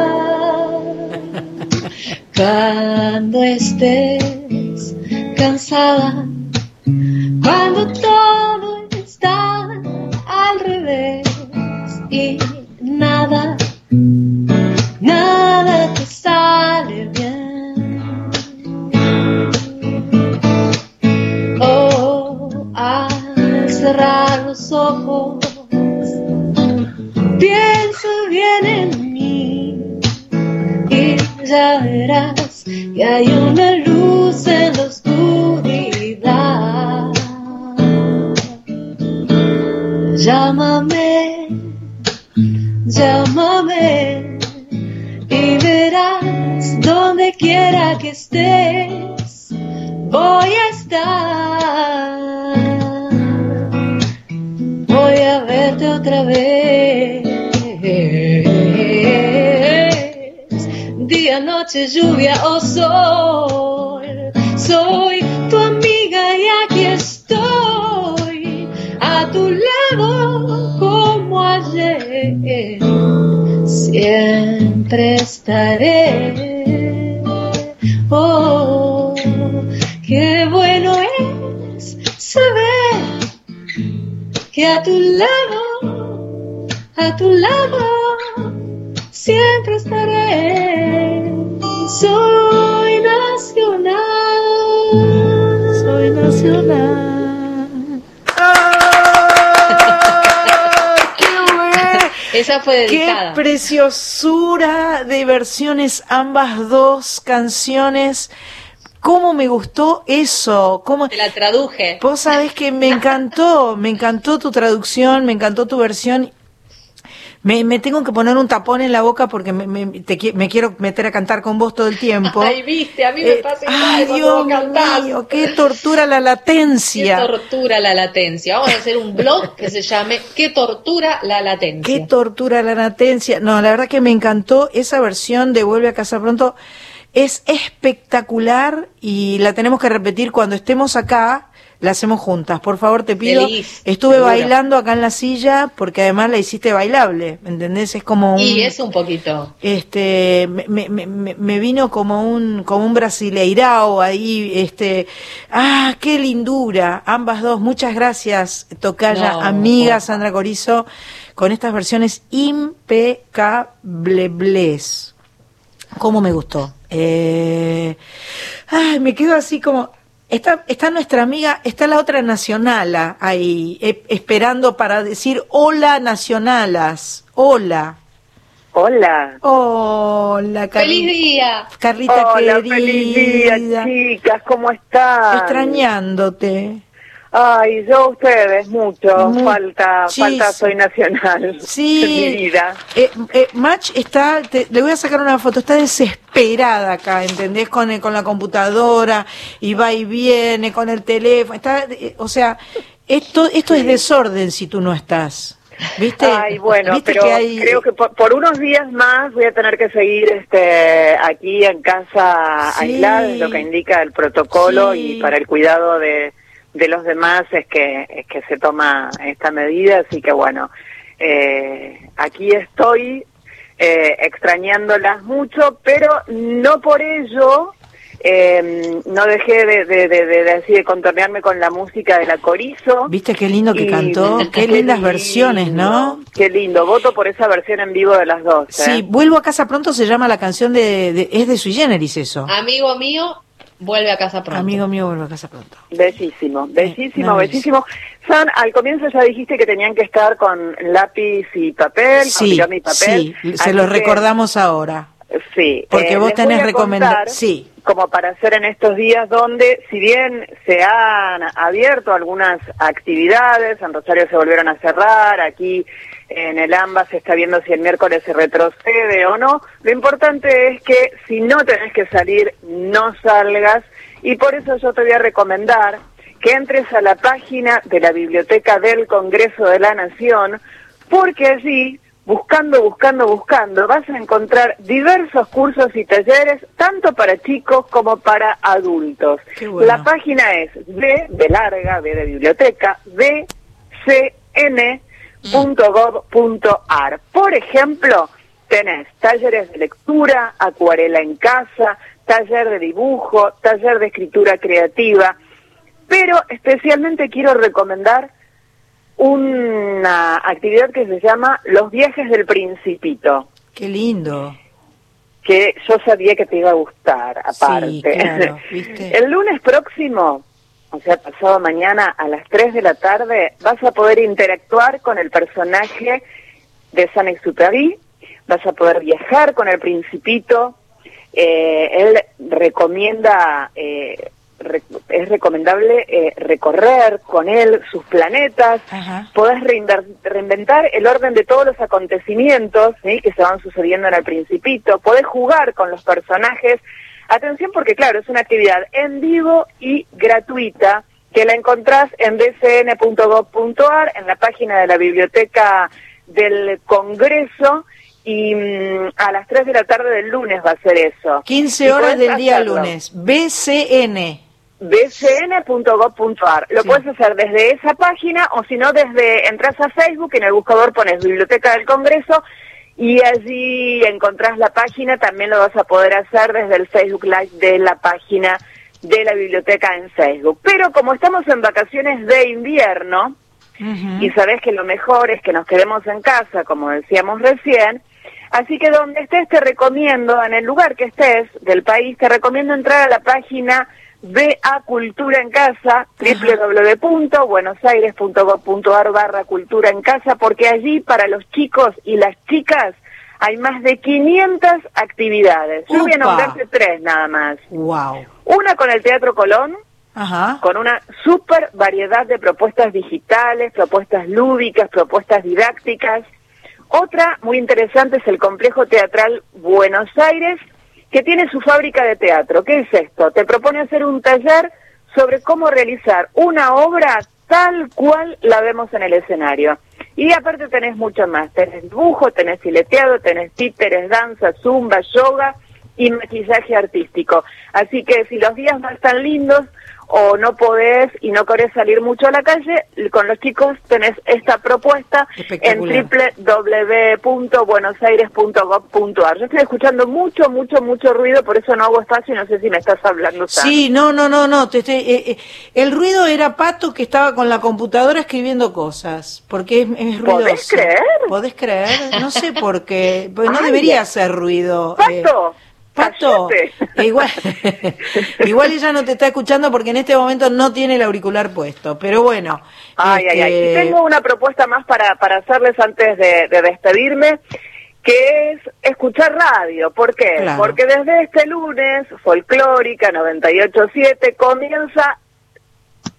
Preciosura de versiones ambas dos canciones! ¿Cómo me gustó eso? ¿Cómo... Te la traduje. Vos sabés que me encantó, me encantó tu traducción, me encantó tu versión. Me, me tengo que poner un tapón en la boca porque me, me, te me quiero meter a cantar con vos todo el tiempo. Ay, viste, a mí me Eh, pasa ay, Dios mío, qué tortura la Qué latencia. tortura la latencia. Vamos a hacer un blog que se llame ¿Qué tortura la latencia? Qué tortura la latencia. No, la verdad que me encantó esa versión de Vuelve a casa pronto. Es espectacular y la tenemos que repetir cuando estemos acá. La hacemos juntas, por favor, te pido. Feliz, Estuve seguro. bailando acá en la silla porque además la hiciste bailable, ¿me ¿entendés? Es como un, Y es un poquito. este, me, me, me, vino como un, como un brasileirao ahí, este, ah, qué lindura, ambas dos, muchas gracias, Tocaya, No, amiga Sandra Corizo, con estas versiones impecables. ¿Cómo me gustó? Eh, ay, me quedo así como, Está, está nuestra amiga, está la otra nacionala ahí, eh, esperando para decir hola nacionalas, hola. Hola. Hola, Carli- ¡Feliz día! Carlita Hola, querida. feliz día, chicas, ¿cómo están? Extrañándote. Ay, yo a ustedes, mucho. Mu- falta, falta. Soy Nacional. Sí. Mi vida. Eh, eh, Match está, te- le voy a sacar una foto, está desesperada acá, ¿entendés? Con, el- con la computadora, y va y viene, con el teléfono, está, eh, o sea, esto, esto es desorden si tú no estás. ¿Viste? Ay, bueno, ¿Viste pero que hay- creo que por, por unos días más voy a tener que seguir este aquí en casa Sí. aislada, lo que indica el protocolo Sí. y para el cuidado de, de los demás es que es que se toma esta medida, así que bueno, eh, aquí estoy eh, extrañándolas mucho, pero no por ello Eh, no dejé de, de, de, de, de contornearme con la música de la Corizo. ¿Viste qué lindo que cantó? Qué, lindas versiones, ¿no? Qué lindo. Voto por esa versión en vivo de las dos. Sí, ¿eh? Vuelvo a casa pronto se llama la canción de, es de sui generis eso. Amigo mío, vuelve a casa pronto. Amigo mío, vuelve a casa pronto. Bellísimo, bellísimo, bellísimo. San, al comienzo ya dijiste que tenían que estar con lápiz y papel, sí, con y papel. Sí, se los recordamos ahora. Sí. Porque eh, vos tenés recomendado. Sí. Como para hacer en estos días donde, si bien se han abierto algunas actividades, en Rosario se volvieron a cerrar, aquí en el AMBA se está viendo si el miércoles se retrocede o no, lo importante es que si no tenés que salir, no salgas, y por eso yo te voy a recomendar que entres a la página de la Biblioteca del Congreso de la Nación, porque allí buscando, buscando, buscando, vas a encontrar diversos cursos y talleres, tanto para chicos como para adultos. Bueno. La página es b, de larga, b de biblioteca, bcn.gov.ar. Por ejemplo, tenés talleres de lectura, acuarela en casa, taller de dibujo, taller de escritura creativa, pero especialmente quiero recomendar una actividad que se llama Los viajes del principito. Qué lindo. Que yo sabía que te iba a gustar, aparte. Sí, claro, ¿viste? El lunes próximo, o sea, pasado mañana a las 3 de la tarde, vas a poder interactuar con el personaje de San Exupéry, vas a poder viajar con el principito, eh, él recomienda... Eh, es recomendable eh, recorrer con él sus planetas, Ajá. podés reinventar el orden de todos los acontecimientos ¿sí? que se van sucediendo en el principito, podés jugar con los personajes. Atención porque claro, es una actividad en vivo y gratuita que la encontrás en bcn.gov.ar, en la página de la biblioteca del Congreso, y mmm, a las 3 de la tarde del lunes va a ser eso. 15 horas del día hacerlo. lunes. BCN. bcn.gov.ar. Lo Sí. puedes hacer desde esa página o si no desde, entras a Facebook, en el buscador pones Biblioteca del Congreso y allí encontrás la página, también lo vas a poder hacer desde el Facebook Live de la página de la biblioteca en Facebook. Pero como estamos en vacaciones de invierno, y sabes que lo mejor es que nos quedemos en casa, como decíamos recién. Así que donde estés te recomiendo, en el lugar que estés del país, te recomiendo entrar a la página BA Cultura en Casa, www.buenosaires.gov.ar barra Cultura en Casa, porque allí para los chicos y las chicas hay más de 500 actividades. Yo voy a nombrarte tres nada más. Wow. Una con el Teatro Colón, Ajá. con una super variedad de propuestas digitales, propuestas lúdicas, propuestas didácticas. Otra muy interesante es el Complejo Teatral Buenos Aires, que tiene su fábrica de teatro. ¿Qué es esto? Te propone hacer un taller sobre cómo realizar una obra tal cual la vemos en el escenario. Y aparte tenés mucho más. Tenés dibujo, tenés fileteado, tenés títeres, danza, zumba, yoga y maquillaje artístico. Así que si los días no están lindos o no podés y no querés salir mucho a la calle, con los chicos tenés esta propuesta en www.buenosaires.gov.ar. Yo estoy escuchando mucho, mucho, mucho ruido, por eso no hago espacio y no sé si me estás hablando. Sam. Sí, no, no, no, no. Te estoy- eh, eh, el ruido era Pato que estaba con la computadora escribiendo cosas, porque es, es ruidoso. ¿Podés creer? ¿Podés creer? No sé por qué. Porque no Ay, debería hacer ruido. eh. Pato, igual, igual ella no te está escuchando porque en este momento no tiene el auricular puesto, pero bueno. Ay, ay, ay. Y este, tengo una propuesta más para, para hacerles antes de, de despedirme, que es escuchar radio. ¿Por qué? Claro. Porque desde este lunes, Folclórica 98.7, comienza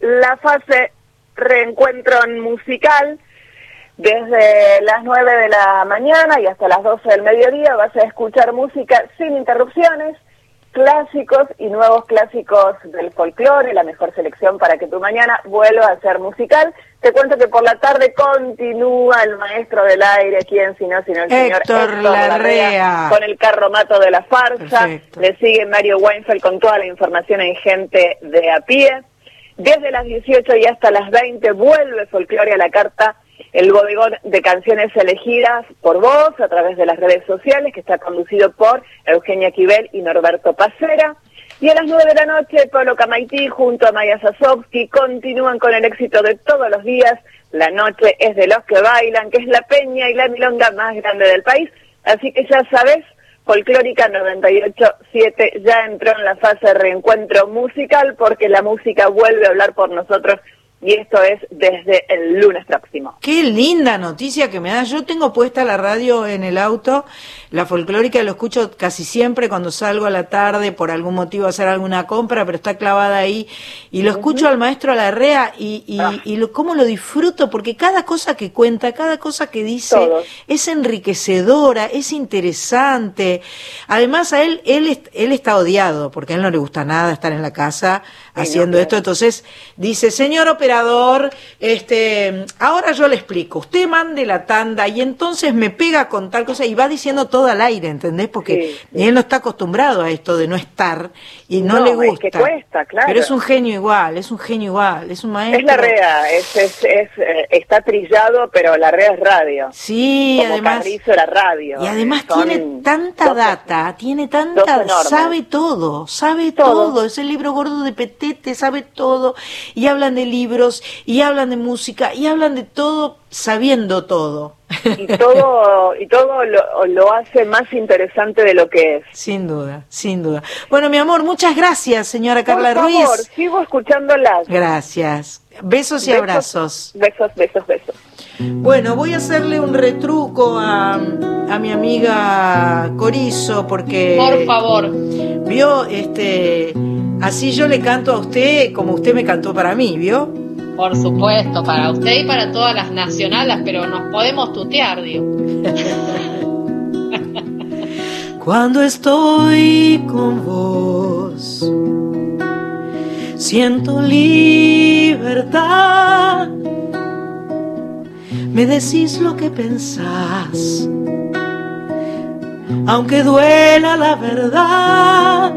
la fase reencuentro musical. Desde las 9 de la mañana y hasta las 12 del mediodía vas a escuchar música sin interrupciones, clásicos y nuevos clásicos del folclore, la mejor selección para que tu mañana vuelva a ser musical. Te cuento que por la tarde continúa el maestro del aire, quien si no, sino el señor Héctor Larrea. con el carromato de la farsa. Perfecto. Le sigue Mario Weinfeld con toda la información en gente de a pie. Desde las 18 y hasta las 20 vuelve Folclore a la carta, el bodegón de canciones elegidas por vos a través de las redes sociales, que está conducido por Eugenia Quibel y Norberto Pacera. Y a las 9 de la noche, Pablo Camaití junto a Maya Sasovsky continúan con el éxito de todos los días. La noche es de los que bailan, que es la peña y la milonga más grande del país. Así que ya sabes, Folclórica 98.7 ya entró en la fase de reencuentro musical porque la música vuelve a hablar por nosotros y esto es desde el lunes próximo. Qué linda noticia que me da. Yo tengo puesta la radio en el auto, la folclórica lo escucho casi siempre cuando salgo a la tarde por algún motivo a hacer alguna compra, pero está clavada ahí y lo escucho al maestro Larrea y, y, ah. y lo, cómo lo disfruto porque cada cosa que cuenta, cada cosa que dice es enriquecedora, es interesante. Además a él, él, él está odiado porque a él no le gusta nada estar en la casa haciendo esto. Entonces dice, señor operador, este, ahora yo le explico, usted mande la tanda y entonces me pega con tal cosa y va diciendo todo al aire, ¿entendés? Porque él no está acostumbrado a esto de no estar y no, le gusta. Es que cuesta, claro. Pero es un genio igual, es un genio igual, es un maestro. Es la rea, es, es, es eh, está trillado, pero la rea es radio. Sí, Como además. era radio. Y además tiene tanta data, tiene tanta, sabe todo, sabe todo. Es el libro gordo de Petete, sabe todo. Y hablan de libros, y hablan de música, y hablan de todo sabiendo todo. Y todo, y todo lo, hace más interesante de lo que es. Sin duda, sin duda. Bueno, mi amor, muchas gracias, señora Carla Por favor, sigo escuchándolas. Gracias. Besos y abrazos. Besos, besos, besos. Bueno, voy a hacerle un retruco a, a mi amiga Corizo porque... Por favor. Vio, este... Así yo le canto a usted como usted me cantó para mí, ¿vio? Por supuesto, para usted y para todas las nacionales, pero nos podemos tutear, digo. Cuando estoy con vos, siento libertad. Me decís lo que pensás, aunque duela la verdad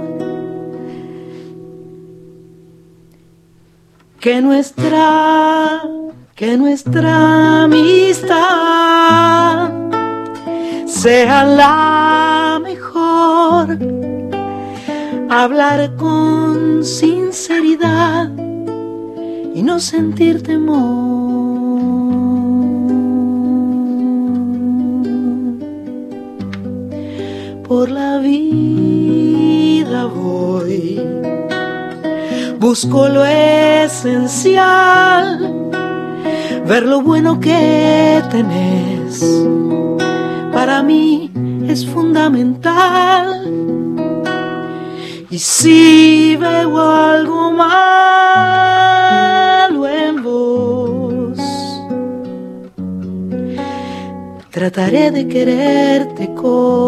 que nuestra, que nuestra amistad sea la mejor. Hablar con sinceridad y no sentir temor. Por la vida voy busco lo esencial, ver lo bueno que tenés. Para mí es fundamental. Y si veo algo malo en vos, trataré de quererte como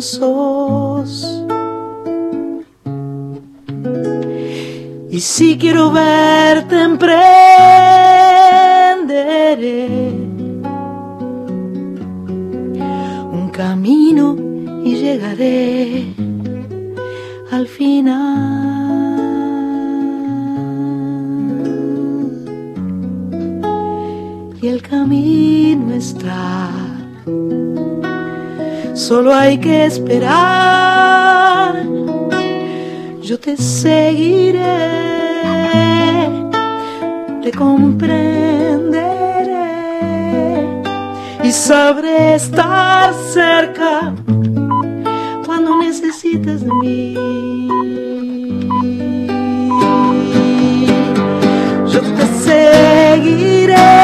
sos. Y si quiero verte emprenderé un camino y llegaré al final. Y el camino está, solo hay que esperar yo te seguiré, te comprenderé y sabré estar cerca cuando necesites de mí. Yo te seguiré.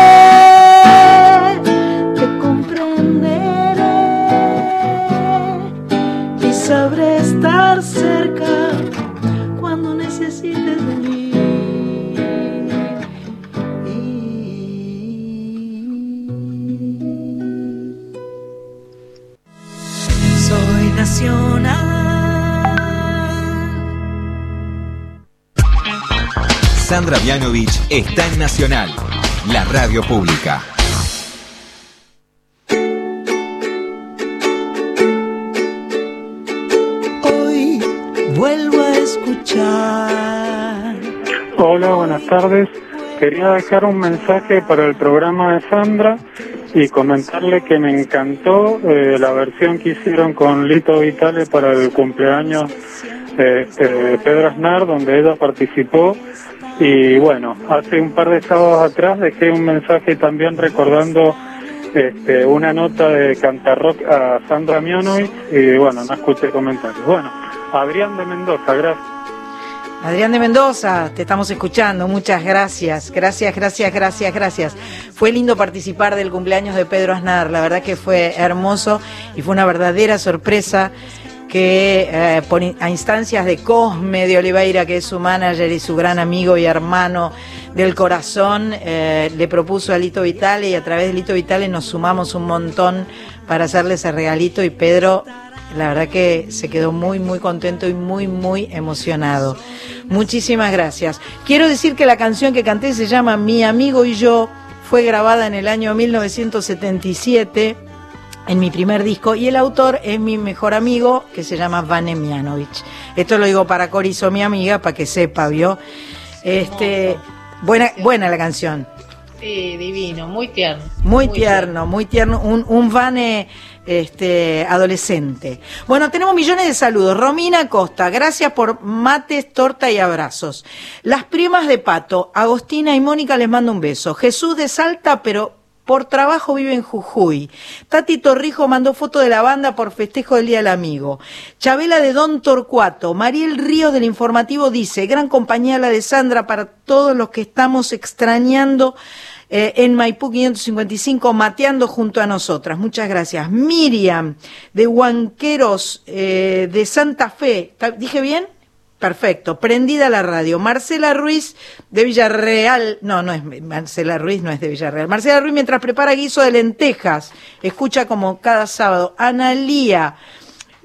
Sandra Vianovich está en Nacional, la radio pública. Hoy vuelvo a escuchar. Hola, buenas tardes. Quería dejar un mensaje para el programa de Sandra y comentarle que me encantó eh, la versión que hicieron con Lito Vitale para el cumpleaños este, Pedro Aznar, donde ella participó. Y bueno, hace un par de sábados atrás dejé un mensaje también recordando este, una nota de Cantarrock a Sandra Mionovic y bueno, no escuché comentarios. Bueno, Adrián de Mendoza, gracias. Adrián de Mendoza, te estamos escuchando, muchas gracias, gracias, gracias, gracias, gracias. Fue lindo participar del cumpleaños de Pedro Aznar, la verdad que fue hermoso y fue una verdadera sorpresa que eh, a instancias de Cosme de Oliveira, que es su manager y su gran amigo y hermano del corazón, eh, le propuso a Lito Vitale y a través de Lito Vitale nos sumamos un montón para hacerle ese regalito y Pedro la verdad que se quedó muy, muy contento y muy, muy emocionado. Muchísimas gracias. Quiero decir que la canción que canté se llama Mi amigo y yo, fue grabada en el año 1977 en mi primer disco y el autor es mi mejor amigo que se llama Vane Mianovich. Esto lo digo para Corizo, mi amiga, para que sepa, ¿vio? Este, buena, buena la canción. Sí, divino, muy tierno. Muy, tierno, muy tierno. Un, un Vane este, adolescente. Bueno, tenemos millones de saludos. Romina Costa, gracias por mates, torta y abrazos. Las primas de Pato, Agostina y Mónica les mando un beso. Jesús de Salta, pero por trabajo vive en Jujuy. Tati Torrijo mandó foto de la banda por festejo del Día del Amigo. Chabela de Don Torcuato. Mariel Ríos del Informativo dice, gran compañía la de Sandra para todos los que estamos extrañando eh, en Maipú 555, mateando junto a nosotras. Muchas gracias. Miriam, de Huanqueros, eh, de Santa Fe. ¿Dije bien? Perfecto, prendida la radio. Marcela Ruiz de Villarreal, no, no es Marcela Ruiz, no es de Villarreal. Marcela Ruiz mientras prepara guiso de lentejas, escucha como cada sábado. Analía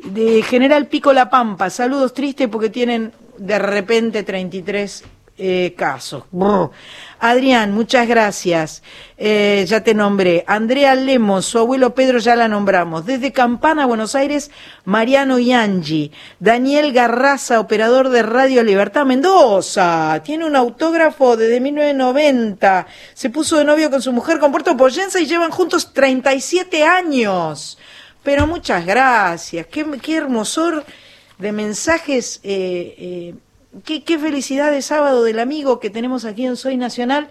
de General Pico La Pampa, saludos tristes porque tienen de repente 33 eh, casos. Adrián, muchas gracias. Eh, ya te nombré. Andrea Lemos, su abuelo Pedro ya la nombramos. Desde Campana, Buenos Aires, Mariano y Angie. Daniel Garraza, operador de Radio Libertad Mendoza. Tiene un autógrafo desde 1990. Se puso de novio con su mujer con Puerto Poyenza y llevan juntos 37 años. Pero muchas gracias. Qué, qué hermosor de mensajes. Eh, eh qué, felicidad de sábado del amigo que tenemos aquí en Soy Nacional,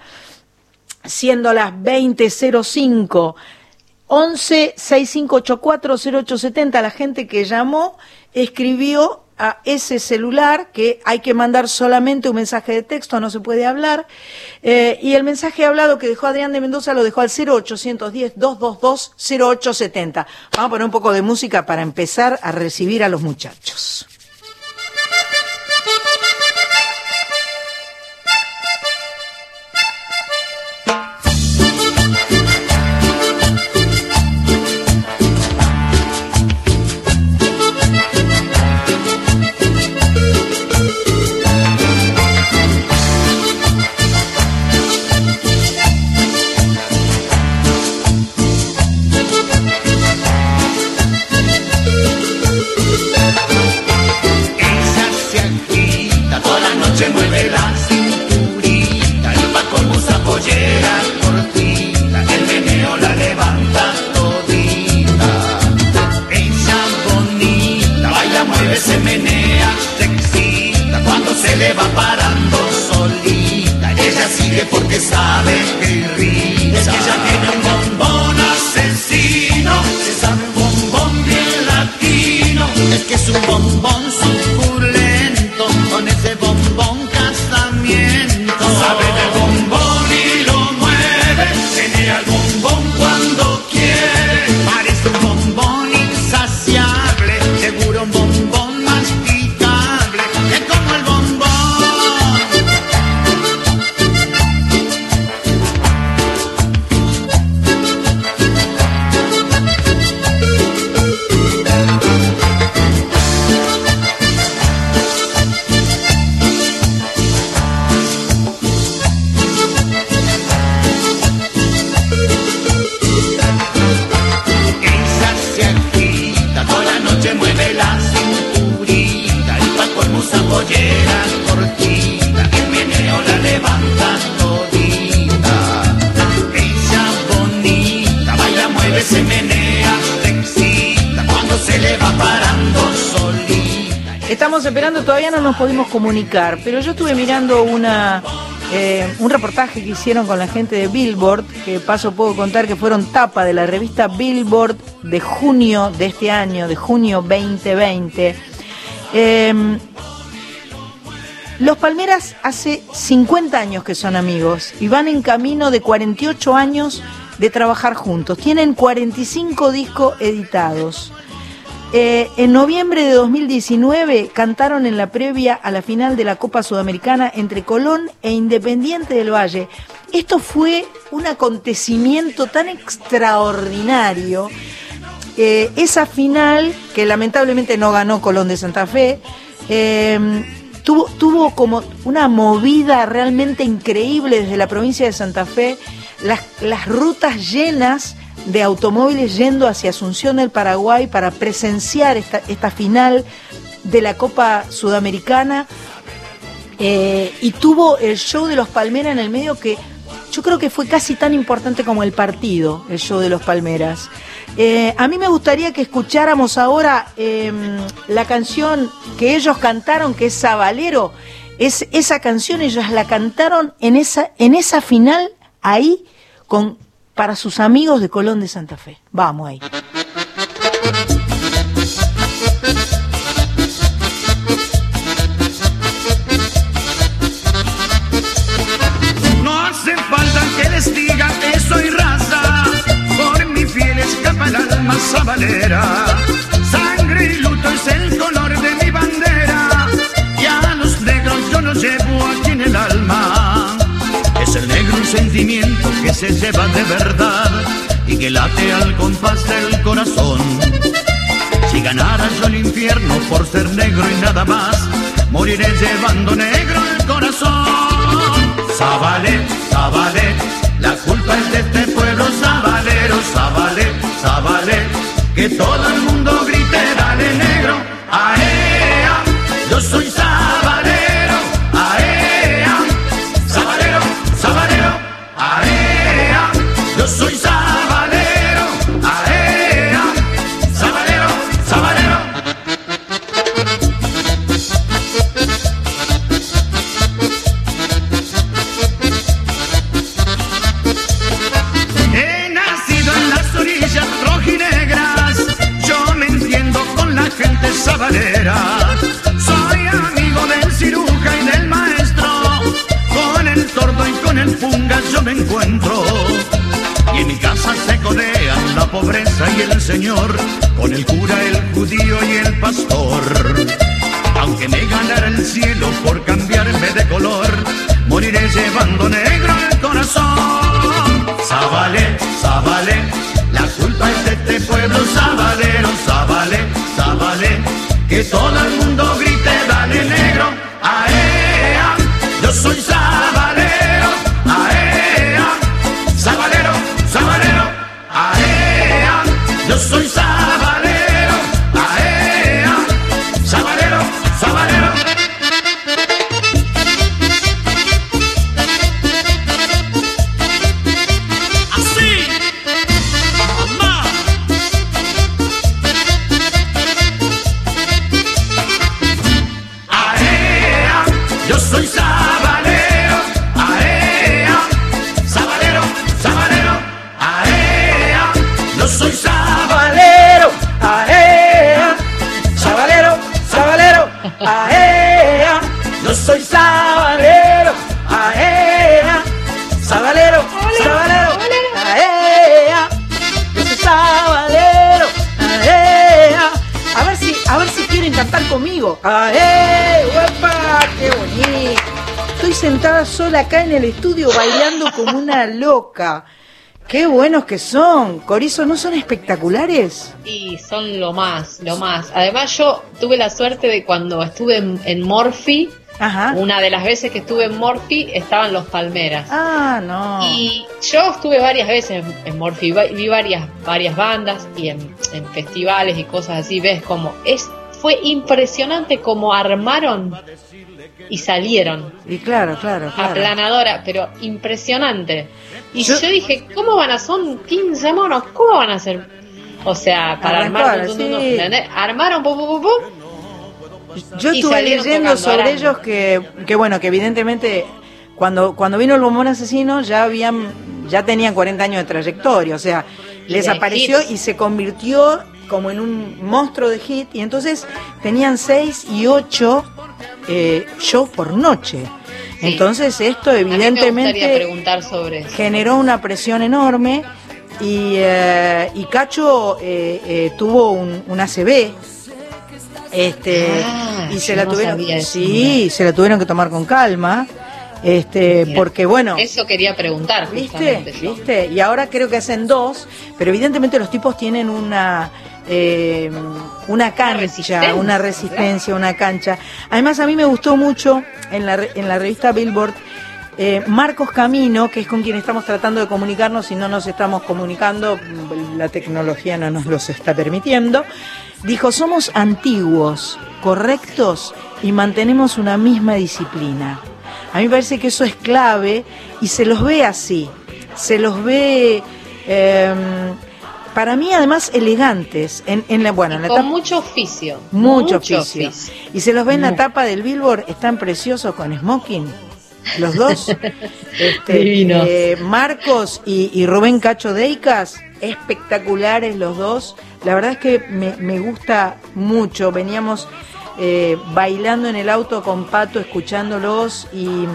siendo las 20.05. 11 6584 0870 la gente que llamó escribió a ese celular que hay que mandar solamente un mensaje de texto, no se puede hablar. Eh, y el mensaje hablado que dejó Adrián de Mendoza lo dejó al 0810-222-0870. Vamos a poner un poco de música para empezar a recibir a los muchachos. Comunicar, pero yo estuve mirando una eh, un reportaje que hicieron con la gente de Billboard, que paso puedo contar que fueron tapa de la revista Billboard de junio de este año, de junio 2020. Em, los Palmeras hace 50 años que son amigos y van en camino de 48 años de trabajar juntos. Tienen 45 discos editados. Eh, en noviembre de 2019 cantaron en la previa a la final de la Copa Sudamericana entre Colón e Independiente del Valle. Esto fue un acontecimiento tan extraordinario. Eh, esa final, que lamentablemente no ganó Colón de Santa Fe, eh, tuvo, como una movida realmente increíble desde la provincia de Santa Fe, las rutas llenas de automóviles yendo hacia Asunción del Paraguay para presenciar esta, esta final de la Copa Sudamericana eh, y tuvo el show de los Palmeras en el medio que yo creo que fue casi tan importante como el partido, el show de los Palmeras. Eh, a mí me gustaría que escucháramos ahora em, la canción que ellos cantaron, que es Sabalero. Es, esa canción ellos la cantaron en esa, en esa final, ahí, con para sus amigos de Colón de Santa Fe. Vamos ahí. No hace falta que les diga que soy raza, por mi fiel escapa el alma sabalera. Sangre y luto es el color de mi bandera, y a los negros yo los llevo aquí sentimiento que se lleva de verdad y que late al compás del corazón. Si ganara yo el infierno por ser negro y nada más, moriré llevando negro el corazón. Zabalé, Zabalé, la culpa es de este pueblo sabalero, Zabalé, Zabalé, que todo el mundo grite, dale negro, aea, yo soy sabalero, buenos que son! Corizo, ¿no son espectaculares? Y son lo más, lo más. Además yo tuve la suerte de cuando estuve en, en Morphy, una de las veces que estuve en Morphy estaban los Palmeras. Ah, no. Y yo estuve varias veces en, en Morphy, vi varias, varias bandas y en, en festivales y cosas así, ves como es, fue impresionante como armaron y salieron. Y claro, claro, claro. Aplanadora, pero impresionante. Y Yo- yo, dije, ¿cómo van a? Son 15 monos, ¿cómo van a hacer? O sea, para armar. sí. Armaron, pum, pum, pum, pum, Yo estuve leyendo sobre ellos que, que, bueno, que evidentemente cuando, cuando vino el bombón asesino ya habían, ya tenían 40 años de trayectoria, o sea, les apareció y se convirtió como en un monstruo de hit y entonces tenían 6 y 8 eh, shows por noche. Entonces esto evidentemente generó una presión enorme y, eh, y Cacho eh, eh, tuvo un, un ACB este ah, y se la tuvieron sí se la tuvieron que tomar con calma este porque bueno eso quería preguntar viste viste y ahora creo que hacen dos pero evidentemente los tipos tienen una eh, una cancha, una resistencia, una cancha. Además, a mí me gustó mucho en la, en la revista Billboard eh, Marcos Camino, que es con quien estamos tratando de comunicarnos y no nos estamos comunicando, la tecnología no nos los está permitiendo, dijo, somos antiguos, correctos y mantenemos una misma disciplina. A mí me parece que eso es clave y se los ve así, se los ve... Eh, para mí además elegantes en, en la bueno con mucho oficio. Mucho, oficio. y se los ve en la tapa del Billboard están preciosos con smoking los dos. Este, eh, Marcos y, Rubén Cacho Deicas espectaculares los dos. La verdad es que me, gusta mucho. Veníamos eh, bailando en el auto con Pato escuchándolos y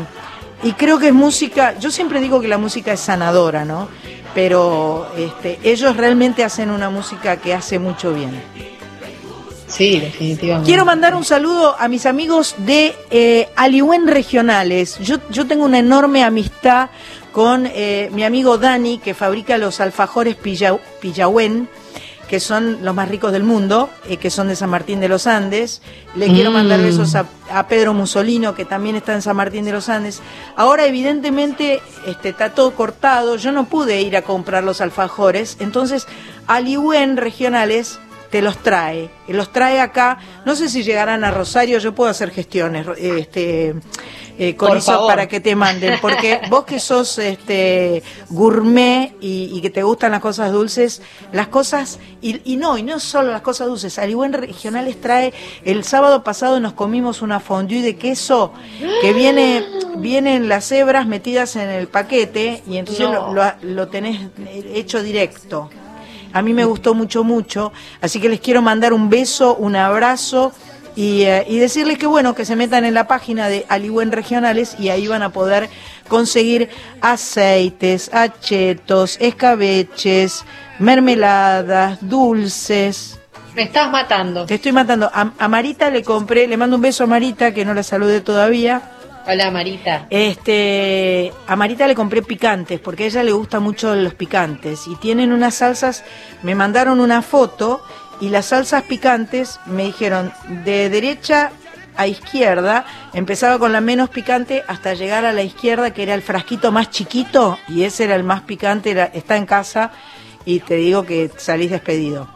y creo que es música, yo siempre digo que la música es sanadora, ¿no? Pero este, ellos realmente hacen una música que hace mucho bien. Sí, definitivamente. Quiero mandar un saludo a mis amigos de eh, Aliwen Regionales. Yo, yo tengo una enorme amistad con eh, mi amigo Dani, que fabrica los alfajores Pillahuen que son los más ricos del mundo, eh, que son de San Martín de los Andes. Le quiero mandar mm. besos a, Pedro Musolino, que también está en San Martín de los Andes. Ahora, evidentemente, este, está todo cortado. Yo no pude ir a comprar los alfajores. Entonces, Aliwen Regionales te los trae, los trae acá, no sé si llegarán a Rosario, yo puedo hacer gestiones, este, eh, con eso para que te manden, porque vos que sos este gourmet y, que te gustan las cosas dulces, las cosas, y, no, y no solo las cosas dulces, Regional Regionales trae, el sábado pasado nos comimos una fondue de queso que viene, vienen las hebras metidas en el paquete y entonces lo, lo tenés hecho directo. A mí me gustó mucho, mucho. Así que les quiero mandar un beso, un abrazo y, eh, decirles que bueno, que se metan en la página de Aliwen Regionales y ahí van a poder conseguir aceites, achetos, escabeches, mermeladas, dulces. Me estás matando. Te estoy matando. A, a Marita le compré, le mando un beso a Marita, que no la saludé todavía. Hola Marita. Este, a Marita le compré picantes porque a ella le gustan mucho los picantes y tienen unas salsas, me mandaron una foto y las salsas picantes me dijeron de derecha a izquierda, empezaba con la menos picante hasta llegar a la izquierda que era el frasquito más chiquito y ese era el más picante, está en casa y te digo que salís despedido.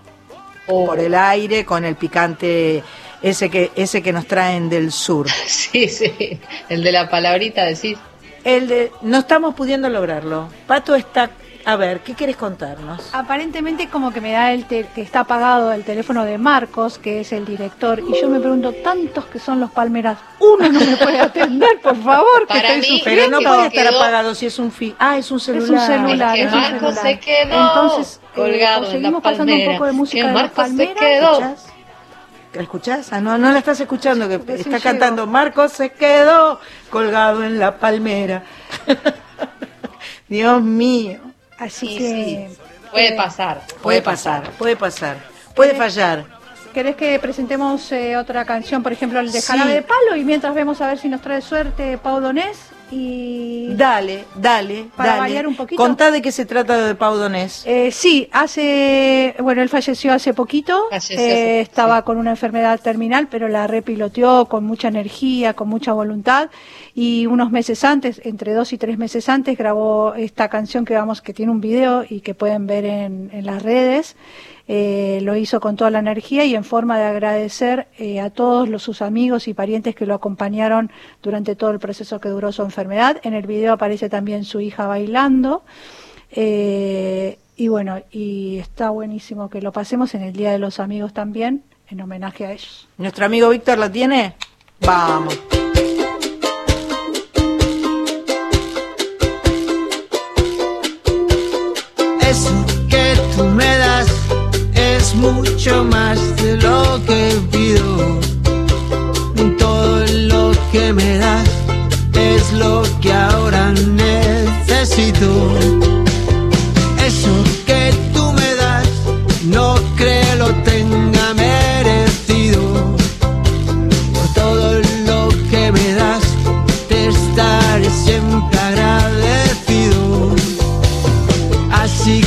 Oh. Por el aire, con el picante ese que, ese que nos traen del sur. Sí, sí, el de la palabrita decís. El de, no estamos pudiendo lograrlo. Pato está a ver, ¿qué quieres contarnos? Aparentemente como que me da el que está apagado el teléfono de Marcos, que es el director, y yo me pregunto, tantos que son los palmeras, uno no me puede atender, por favor, que Para mí, Pero no puede estar apagado si es un fi Ah, es un celular. Es un celular. Es que Marcos se quedó Entonces, eh, colgado seguimos pasando un poco de música de Marcos se quedó. ¿Escuchás? Ah, no, no la estás escuchando, que está cantando. Marcos se quedó colgado en la palmera. Dios mío. Así que. Puede pasar. Puede pasar, puede pasar. Puede fallar. ¿Querés que presentemos eh, otra canción, por ejemplo, el de Jarabe de Palo? Y mientras vemos a ver si nos trae suerte Pau Donés y dale, dale, para variar un poquito. Contá de qué se trata de Pau Donés. Eh, sí, hace, bueno, él falleció hace poquito, eh, estaba con una enfermedad terminal, pero la repiloteó con mucha energía, con mucha voluntad y unos meses antes, entre dos y tres meses antes, grabó esta canción que vamos, que tiene un video y que pueden ver en, las redes. Eh, lo hizo con toda la energía y en forma de agradecer eh, a todos los, sus amigos y parientes que lo acompañaron durante todo el proceso que duró su enfermedad. En el video aparece también su hija bailando. Eh, Y bueno, y está buenísimo que lo pasemos en el Día de los Amigos también, en homenaje a ellos. ¿Nuestro amigo Víctor la tiene? Vamos. Eso que tú me das es mucho más de lo que pido. Todo lo que me das es lo que ahora necesito.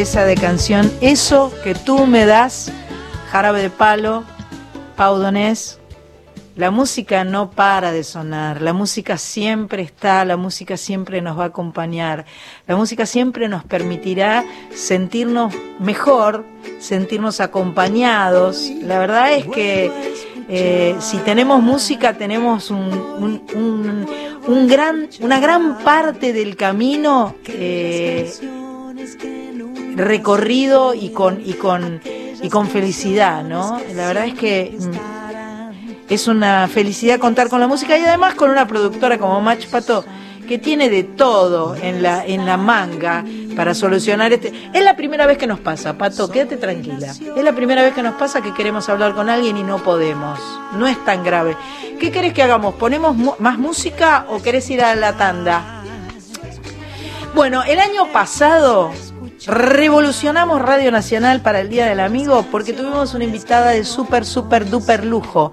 De canción. Eso que tú me das, jarabe de palo, Pau Donés. La música no para de sonar, la música siempre está, la música siempre nos va a acompañar, la música siempre nos permitirá sentirnos mejor, sentirnos acompañados. La verdad es que eh, si tenemos música tenemos un- un gran, una gran parte del camino eh, recorrido y con, y, con, y con felicidad, ¿no? La verdad es que mm, es una felicidad contar con la música y además con una productora como Match Pato que tiene de todo en la, en la manga para solucionar este. Es la primera vez que nos pasa, Pato, quédate tranquila. Es la primera vez que nos pasa que queremos hablar con alguien y no podemos. No es tan grave. ¿Qué querés que hagamos? ¿Ponemos más música o querés ir a la tanda? Bueno, el año pasado revolucionamos Radio Nacional para el Día del Amigo porque tuvimos una invitada de súper, súper, duper lujo.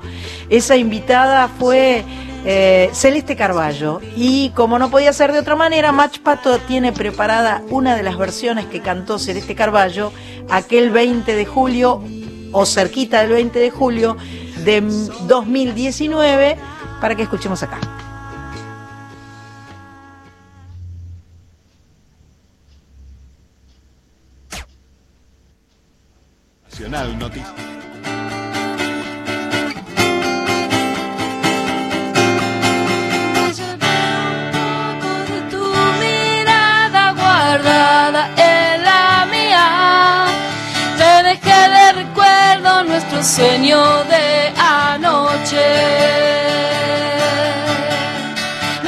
Esa invitada fue eh, Celeste Carballo y como no podía ser de otra manera, Match Pato tiene preparada una de las versiones que cantó Celeste Carballo aquel 20 de julio o cerquita del 20 de julio de 2019 para que escuchemos acá.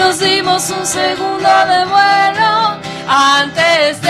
Nos dimos un segundo de vuelo antes de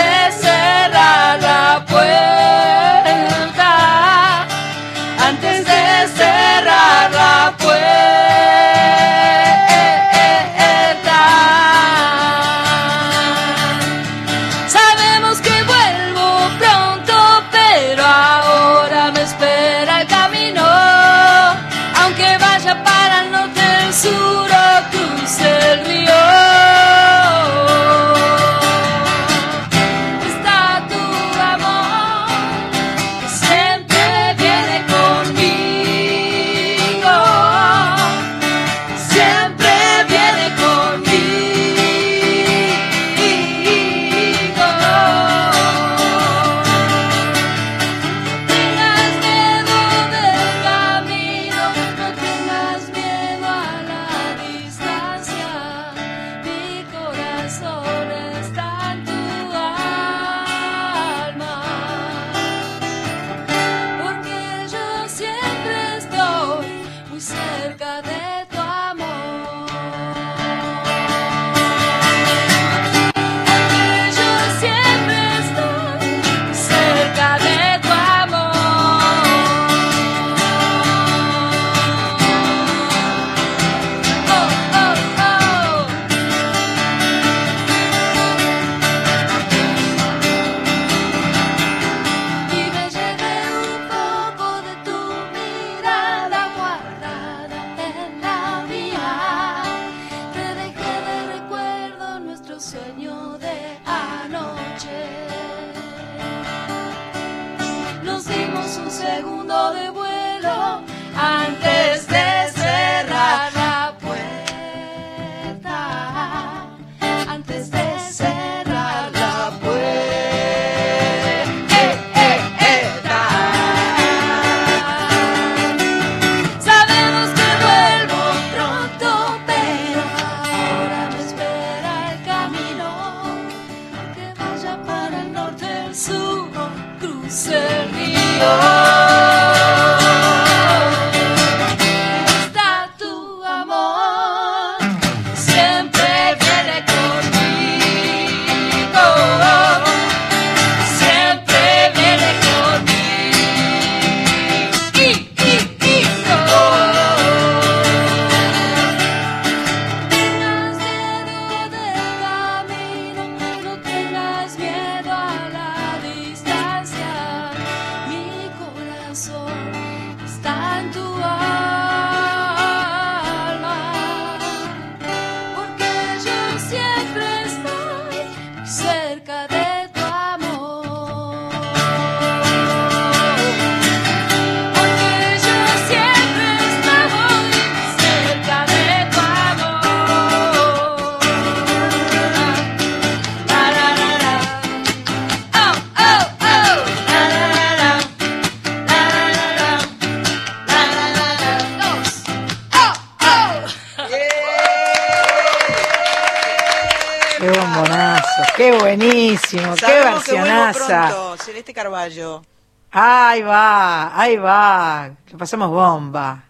Celeste Carballo. Ahí va, ahí va. Que pasamos bomba.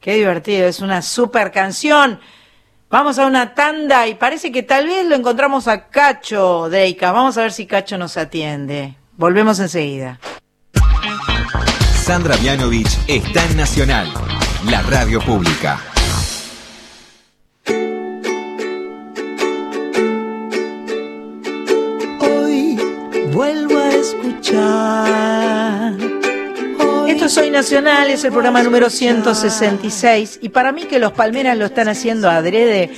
Qué divertido, es una super canción. Vamos a una tanda y parece que tal vez lo encontramos a Cacho Deika. Vamos a ver si Cacho nos atiende. Volvemos enseguida. Sandra Mianovich está en Nacional, la radio pública. Esto es Soy Nacional, es el programa número 166 y para mí que los Palmeras lo están haciendo adrede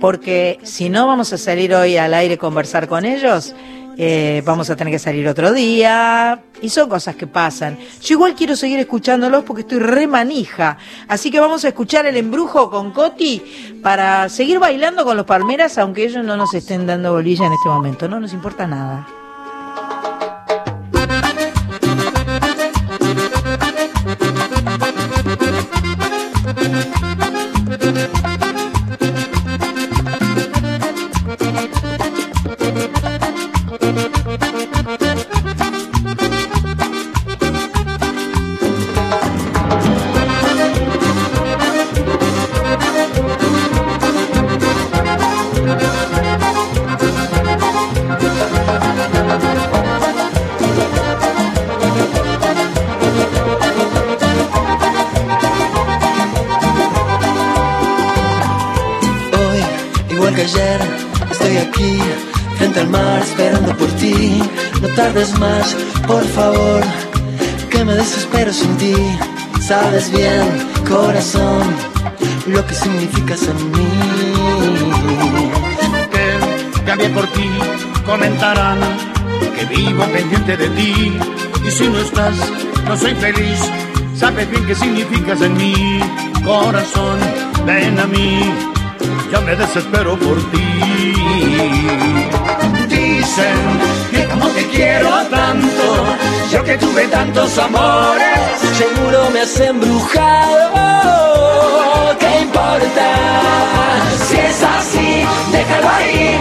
porque si no vamos a salir hoy al aire a conversar con ellos, eh, vamos a tener que salir otro día. Y son cosas que pasan. Yo igual quiero seguir escuchándolos porque estoy re manija, así que vamos a escuchar el embrujo con Coti para seguir bailando con los Palmeras aunque ellos no nos estén dando bolilla en este momento, no nos importa nada. Aquí, frente al mar, esperando por ti. No tardes más, por favor, que me desespero sin ti. Sabes bien, corazón, lo que significas en mí. Que cambie por ti, comentarán que vivo pendiente de ti. Y si no estás, no soy feliz. Sabes bien qué significas en mí, corazón, ven a mí. Me desespero por ti. Dicen que como te quiero tanto, yo que tuve tantos amores, Seguro me has embrujado. ¿Qué importa? si es así, déjalo ahí,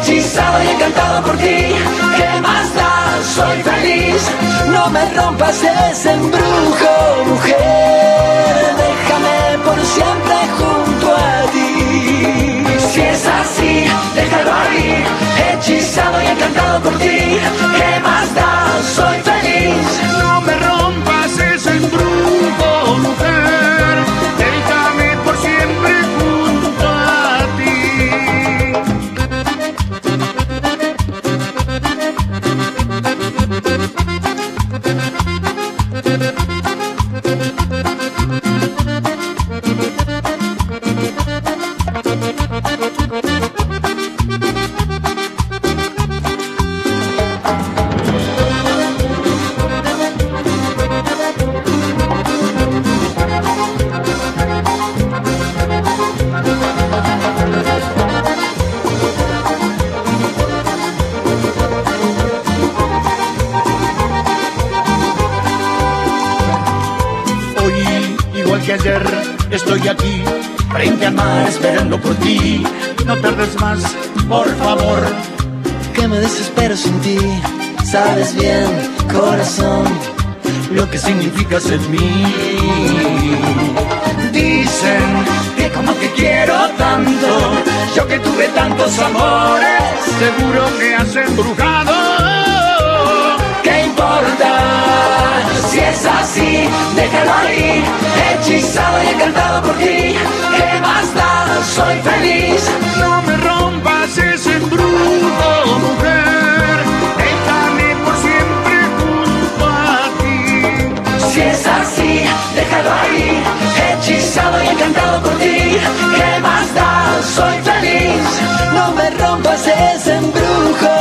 hechizado y encantado por ti. ¿Qué más da? Soy feliz. No me rompas ese embrujo, mujer. Déjame por siempre junto. Si es así, déjalo ahí, hechizado y encantado por ti. ¿Qué más da? Soy feliz. Al mar, esperando por ti. No tardes más, por favor. Que me desespero sin ti. Sabes bien, corazón, lo que significas en mí. Dicen que como te quiero tanto, yo que tuve tantos amores, seguro que has embrujado. Si es así, déjalo ahí, hechizado y encantado por ti. ¿Qué más da? Soy feliz. No me rompas ese embrujo, mujer. Déjame por siempre junto a ti. Si es así, déjalo ahí, hechizado y encantado por ti. ¿Qué más da? Soy feliz. no me rompas ese embrujo,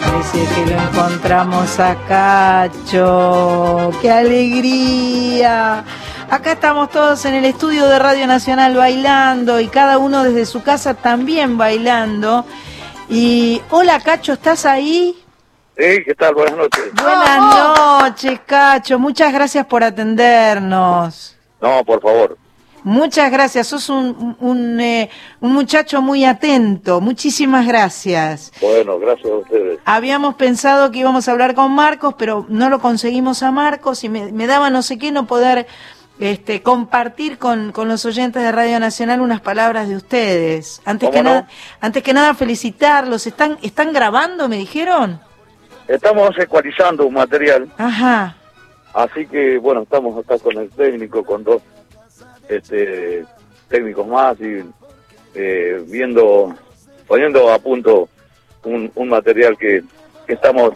Parece que lo encontramos a Cacho. ¡Qué alegría! Acá estamos todos en el estudio de Radio Nacional bailando y cada uno desde su casa también bailando. Y hola Cacho, ¿estás ahí? Sí, ¿qué tal? Buenas noches. Buenas noches, Cacho. Muchas gracias por atendernos. No, por favor. Muchas gracias. Sos un, un, eh, un muchacho muy atento. Muchísimas gracias. Bueno, gracias a ustedes. Habíamos pensado que íbamos a hablar con Marcos, pero no lo conseguimos a Marcos y me, me daba no sé qué no poder este, compartir con, con los oyentes de Radio Nacional unas palabras de ustedes. Antes que nada, antes que nada felicitarlos. ¿Están, están grabando, me dijeron? Estamos ecualizando un material, Ajá. así que bueno, estamos acá con el técnico, con dos este, técnicos más y eh, viendo, poniendo a punto un, un material que, que estamos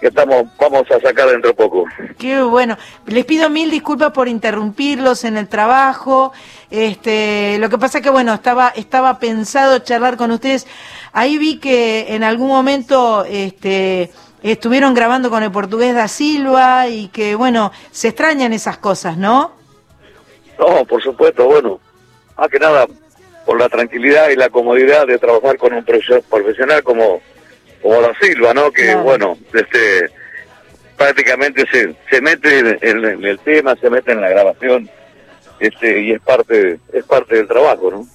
que estamos vamos a sacar dentro de poco. Qué bueno. Les pido mil disculpas por interrumpirlos en el trabajo. Este, lo que pasa que bueno, estaba estaba pensado charlar con ustedes. Ahí vi que en algún momento este estuvieron grabando con el portugués da Silva y que bueno, se extrañan esas cosas, ¿no? No, por supuesto, bueno, más que nada por la tranquilidad y la comodidad de trabajar con un profesional como, como Da Silva, ¿no? Que bueno, este prácticamente se, se mete en, en- en el tema, se mete en la grabación, este y es parte es parte del trabajo, ¿no?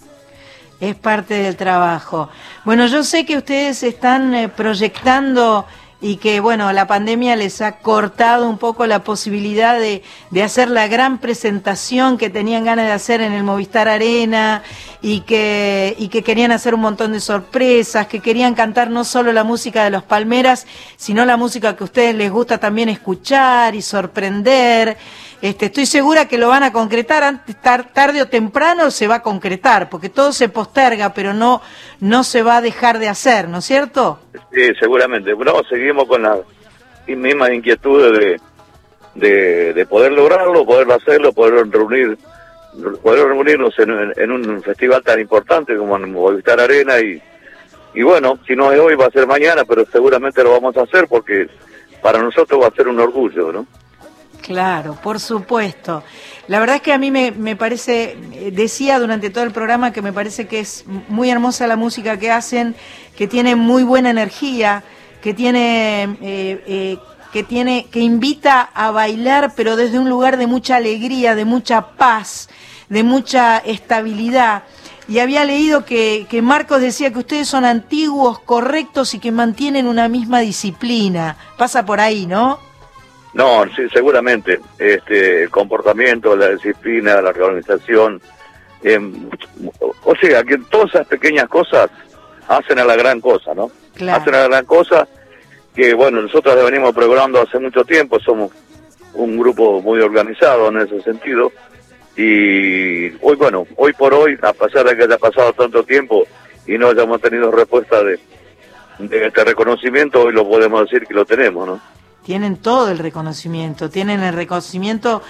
Es parte del trabajo. Bueno, yo sé que ustedes están eh, proyectando y que, bueno, la pandemia les ha cortado un poco la posibilidad de, de hacer la gran presentación que tenían ganas de hacer en el Movistar Arena y que, y que querían hacer un montón de sorpresas, que querían cantar no solo la música de los Palmeras, sino la música que a ustedes les gusta también escuchar y sorprender. Este, estoy segura que lo van a concretar antes, tarde o temprano se va a concretar, porque todo se posterga, pero no, no se va a dejar de hacer, ¿no es cierto? Sí, seguramente. Bueno, seguimos con las mismas inquietudes de, de, poder lograrlo, poder hacerlo, poder reunir poder reunirnos en, un festival tan importante como en Movistar Arena y, y bueno, si no es hoy va a ser mañana, pero seguramente lo vamos a hacer porque para nosotros va a ser un orgullo, ¿no? Claro, por supuesto. La verdad es que a mí me, parece, eh, decía durante todo el programa que me parece que es muy hermosa la música que hacen, que tiene muy buena energía, que tiene, eh, eh, que tiene, que invita a bailar, pero desde un lugar de mucha alegría, de mucha paz, de mucha estabilidad. Y había leído que, que Marcos decía que ustedes son antiguos, correctos y que mantienen una misma disciplina. Pasa por ahí, ¿no? No, sí, seguramente. Este, el comportamiento, la disciplina, la organización. Em, o sea, que todas esas pequeñas cosas hacen a la gran cosa, ¿no? Hacen a la gran cosa que, bueno, nosotros venimos programando hace mucho tiempo, somos un grupo muy organizado en ese sentido. Y hoy, bueno, hoy por hoy, a pesar de que haya pasado tanto tiempo y no hayamos tenido respuesta de, de este reconocimiento, hoy lo podemos decir que lo tenemos, ¿no? Tienen todo el reconocimiento, tienen el reconocimiento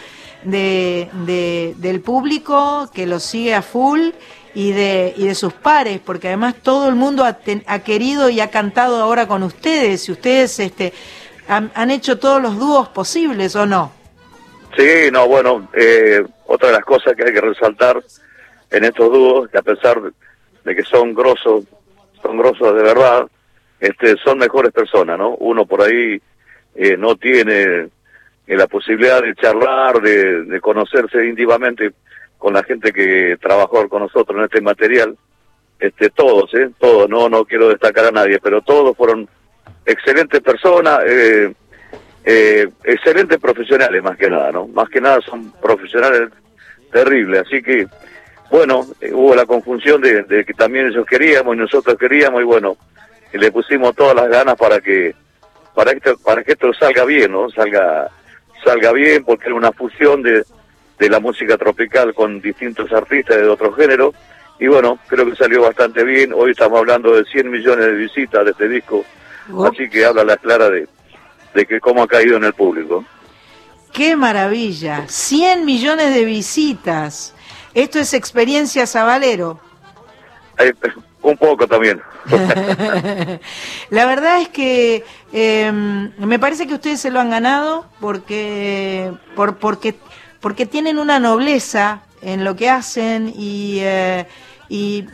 de, del público que los sigue a full y de, y de sus pares, porque además todo el mundo ha, querido y ha cantado ahora con ustedes, y ustedes este, han, hecho todos los dúos posibles, ¿o no? Sí, no, bueno, eh, otra de las cosas que hay que resaltar en estos dúos, que a pesar de que son grosos, son grosos de verdad, este, son mejores personas, ¿no? Uno por ahí eh, no tiene eh, la posibilidad de charlar, de, conocerse íntimamente con la gente que trabajó con nosotros en este material, este, todos, ¿eh? Todos, no, no quiero destacar a nadie, pero todos fueron excelentes personas, eh, eh, excelentes profesionales más que nada, ¿no? Más que nada son profesionales terribles, así que, bueno, hubo la confusión de, de, que también ellos queríamos y nosotros queríamos y bueno, le pusimos todas las ganas para que para que, para que esto salga bien, ¿no? Salga, salga bien, porque era una fusión de, de la música tropical con distintos artistas de otro género. Y bueno, creo que salió bastante bien. Hoy estamos hablando de 100 millones de visitas de este disco. Así que habla la clara de, de que cómo ha caído en el público. ¡Qué maravilla! 100 millones de visitas. Esto es experiencia Sabalero. Un poco también. la verdad es que em, me parece que ustedes se lo han ganado porque, por, porque, porque tienen una nobleza en lo que hacen y, eh, y,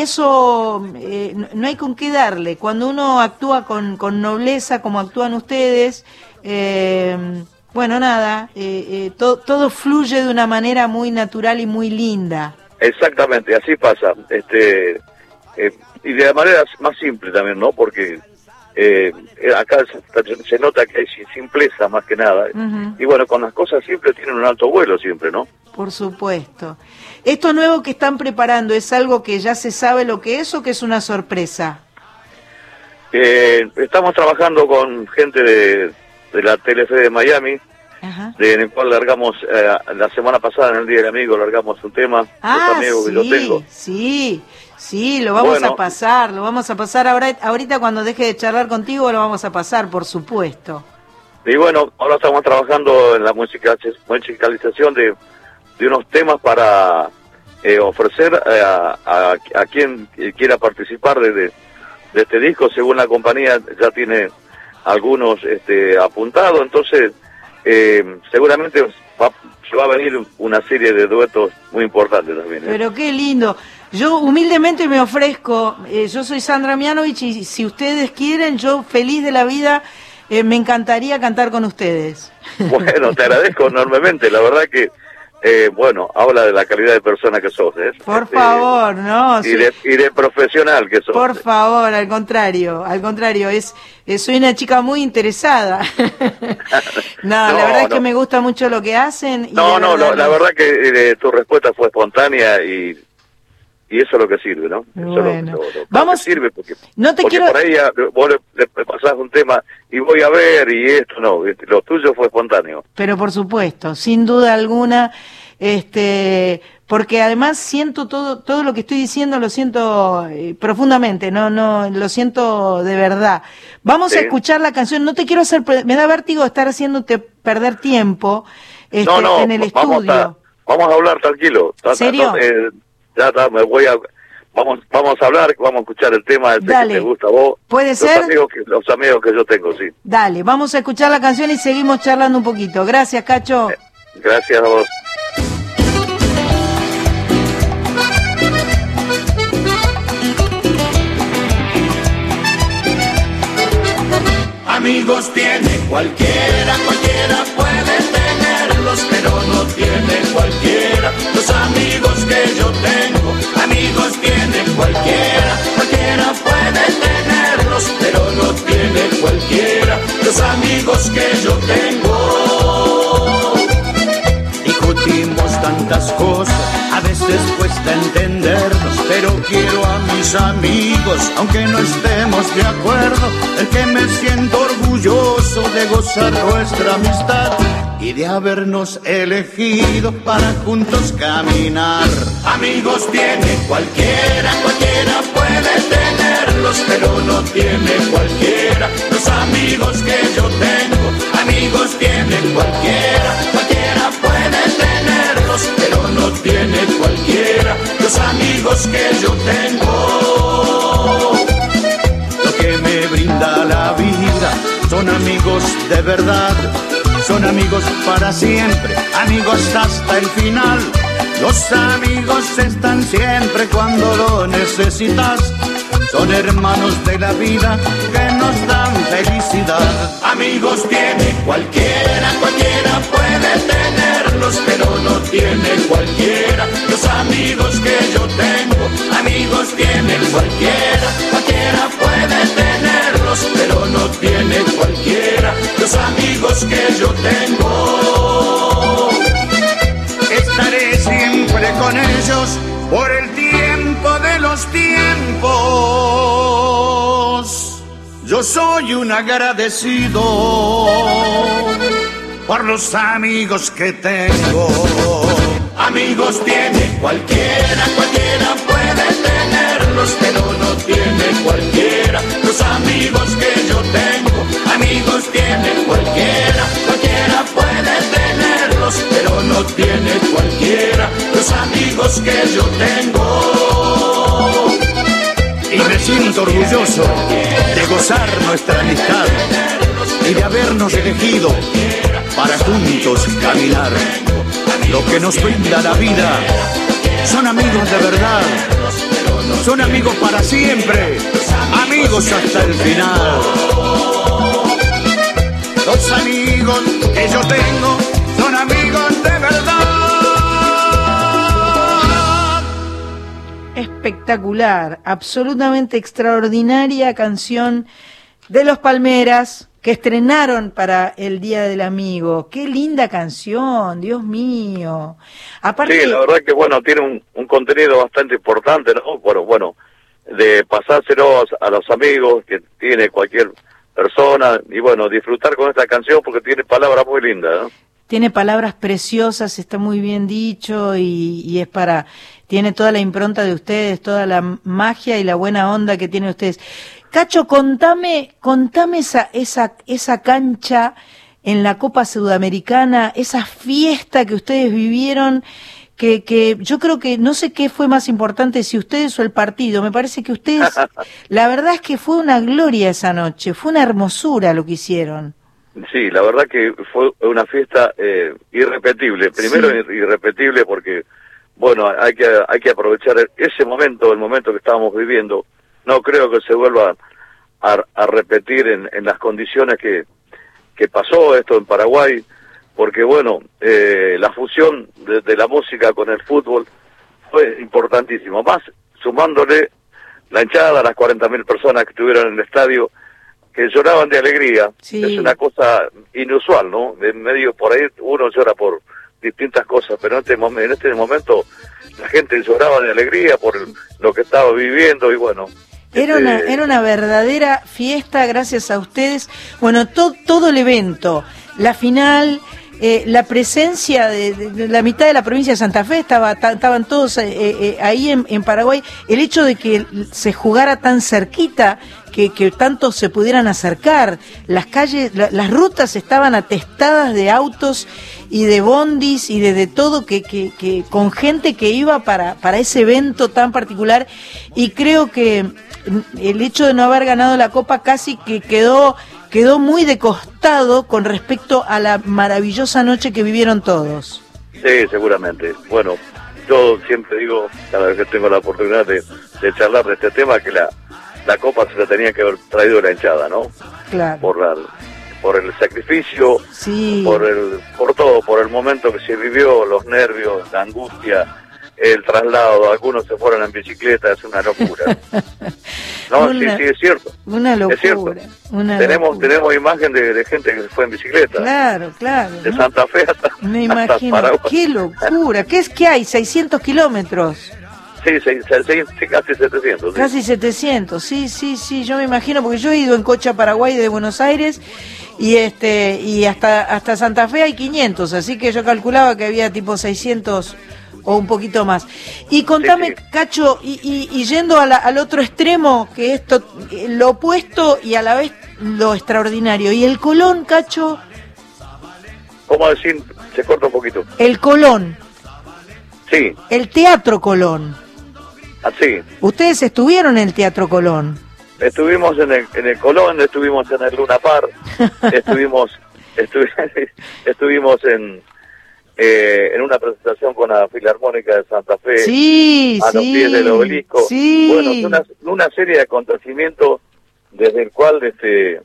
eso eh, no hay con qué darle. Cuando uno actúa con, con nobleza como actúan ustedes, em, bueno, nada, eh, todo fluye de una manera muy natural y muy linda. Exactamente, así pasa. Este, eh, y de manera más simple también, ¿no? Porque eh, acá se, nota que hay simpleza más que nada. Y bueno, con las cosas simples tienen un alto vuelo siempre, ¿no? Por supuesto. ¿Esto nuevo que están preparando es algo que ya se sabe lo que es o que es una sorpresa? Eh, estamos trabajando con gente de, la Telefe de Miami, de, en el cual largamos, la semana pasada en el Día del Amigo, largamos un tema, ah, amigos sí, que yo tengo. Sí, Sí, lo vamos a pasar, lo vamos a pasar ahora, ahorita cuando deje de charlar contigo lo vamos a pasar, por supuesto. Y bueno, ahora estamos trabajando en la musicalización de, de unos temas para eh, ofrecer eh, a, a, quien quiera participar de, de, este disco, según la compañía ya tiene algunos este, apuntados, entonces eh, seguramente va, va a venir una serie de duetos muy importantes también. Pero qué lindo. Yo humildemente me ofrezco, eh, yo soy Sandra Mianovich y si ustedes quieren, yo feliz de la vida, eh, me encantaría cantar con ustedes. Bueno, te agradezco enormemente, la verdad que, eh, bueno, habla de la calidad de persona que sos. ¿eh? Por este, favor, no. Y, de, y, de, profesional que sos. Por favor, al contrario, al contrario, es, soy una chica muy interesada. no, la verdad es que me gusta mucho lo que hacen. no, no, la verdad que tu respuesta fue espontánea y y eso es lo que sirve, ¿no? Bueno. Vamos, sirve porque, no te quiero... por ahí vos le, pasás un tema y voy a ver y esto no, lo tuyo fue espontáneo. Pero por supuesto, sin duda alguna, este, porque además siento todo, todo lo que estoy diciendo lo siento eh, profundamente, no, no, lo siento de verdad. Vamos a escuchar la canción, no te quiero hacer, me da vértigo estar haciéndote perder tiempo este, en el estudio. Vamos a hablar tranquilo. ¿Serio? Eh, ya está, me voy a vamos vamos a hablar, vamos a escuchar el tema del que te gusta a vos. ¿Puede los ser? Amigos que, los amigos que yo tengo, sí. Dale, vamos a escuchar la canción y seguimos charlando un poquito. Gracias, Cacho. Eh, gracias a vos. Amigos tiene cualquiera, cualquiera puede tenerlos, pero no tiene cualquiera los amigos que yo cualquiera, cualquiera puede tenerlos, pero no tiene cualquiera los amigos que yo tengo. Discutimos tantas cosas, a veces cuesta entendernos, pero quiero a mis amigos, aunque no estemos de acuerdo, el que me siento orgulloso de gozar nuestra amistad y de habernos elegido para juntos caminar. Amigos tiene cualquiera, cualquiera puede tenerlos, pero no tiene cualquiera los amigos que yo tengo. Amigos tiene cualquiera, cualquiera puede tenerlos, pero no tiene cualquiera los amigos que yo tengo. Lo que me brinda la vida son amigos de verdad son amigos para siempre, amigos hasta el final. Los amigos están siempre cuando lo necesitas. Son hermanos de la vida que nos dan felicidad. Amigos tiene cualquiera, cualquiera, cualquiera puede tenerlos, pero no tiene cualquiera. Los amigos que yo tengo, estaré siempre con ellos por el tiempo de los tiempos. Yo soy un agradecido por los amigos que tengo. Amigos tiene cualquiera, cualquiera puede tenerlos, pero no tiene cualquiera. Los amigos que yo tengo, amigos tiene cualquiera, cualquiera puede tenerlos, pero no tiene cualquiera. Los amigos que yo tengo. Y me siento orgulloso de gozar nuestra amistad y de habernos elegido para juntos caminar. Lo que nos brinda la vida son amigos de verdad, son amigos para siempre, amigos hasta el final. Los amigos que yo tengo son amigos de verdad. Espectacular, absolutamente extraordinaria canción de los Palmeras que estrenaron para el Día del Amigo. Qué linda canción, Dios mío. Aparte... Sí, la verdad que bueno, tiene un, contenido bastante importante, ¿no? Bueno, bueno, de pasárselo a, los amigos que tiene cualquier persona y bueno, disfrutar con esta canción porque tiene palabras muy lindas, ¿no? Tiene palabras preciosas, está muy bien dicho y, y es para, tiene toda la impronta de ustedes, toda la magia y la buena onda que tienen ustedes. Cacho, contame, contame esa, esa, esa cancha en la Copa Sudamericana, esa fiesta que ustedes vivieron, que, que yo creo que no sé qué fue más importante, si ustedes o el partido. Me parece que ustedes, la verdad es que fue una gloria esa noche, fue una hermosura lo que hicieron. Sí, la verdad que fue una fiesta eh, irrepetible. Primero irrepetible porque, bueno, hay que, hay que aprovechar ese momento, el momento que estábamos viviendo no creo que se vuelva a, repetir en, las condiciones que, que pasó esto en Paraguay, porque bueno, eh, la fusión de, la música con el fútbol fue importantísimo, más sumándole la hinchada a las 40.000 personas que estuvieron en el estadio, que lloraban de alegría, es una cosa inusual, ¿no? En medio por ahí uno llora por distintas cosas, pero en este, en este momento la gente lloraba de alegría por lo que estaba viviendo y bueno. Era, una, este, era una verdadera fiesta gracias a ustedes. Bueno, todo el evento, la final, eh, la presencia de, la mitad de la provincia de Santa Fe, estaba, estaban todos eh, eh, ahí en, Paraguay, el hecho de que se jugara tan cerquita, que, que tanto se pudieran acercar, las calles, las rutas estaban atestadas de autos y de bondis y de, todo, que, que, que, con gente que iba para, para ese evento tan particular, y creo que el hecho de no haber ganado la Copa casi que quedó quedó muy de costado con respecto a la maravillosa noche que vivieron todos. Sí, seguramente. Bueno, yo siempre digo, cada vez que tengo la oportunidad de, charlar de este tema, que la, la copa se la tenía que haber traído la hinchada, ¿no? Claro. Por, la, por el sacrificio, sí. por, el, por todo, por el momento que se vivió, los nervios, la angustia, el traslado, algunos se fueron en bicicleta, es una locura. No, sí, sí, es cierto. Una locura. Es cierto. tenemos, tenemos imagen de, gente que se fue en bicicleta. Claro, claro. De Santa Fe hasta. Me imagino. Qué locura. ¿Qué es que hay? ¿600 kilómetros? Sí, casi 700. Casi 700, sí, sí, sí, yo me imagino, porque yo he ido en coche a Paraguay de Buenos Aires y este y hasta hasta Santa Fe hay 500, así que yo calculaba que había tipo 600 o un poquito más. Y contame, Cacho, y, yendo al otro extremo, que esto, lo opuesto y a la vez lo extraordinario. ¿Y el Colón, Cacho? ¿Cómo decir? Se corta un poquito. El Colón. Sí. El Teatro Colón. Así. Ah, Ustedes estuvieron en el Teatro Colón. Estuvimos en el, en el Colón, estuvimos en el Luna Par, estuvimos, estuvimos en, eh, en una presentación con la Filarmónica de Santa Fe sí, a los pies del obelisco. Sí. Bueno, una, una serie de acontecimientos desde el cual este,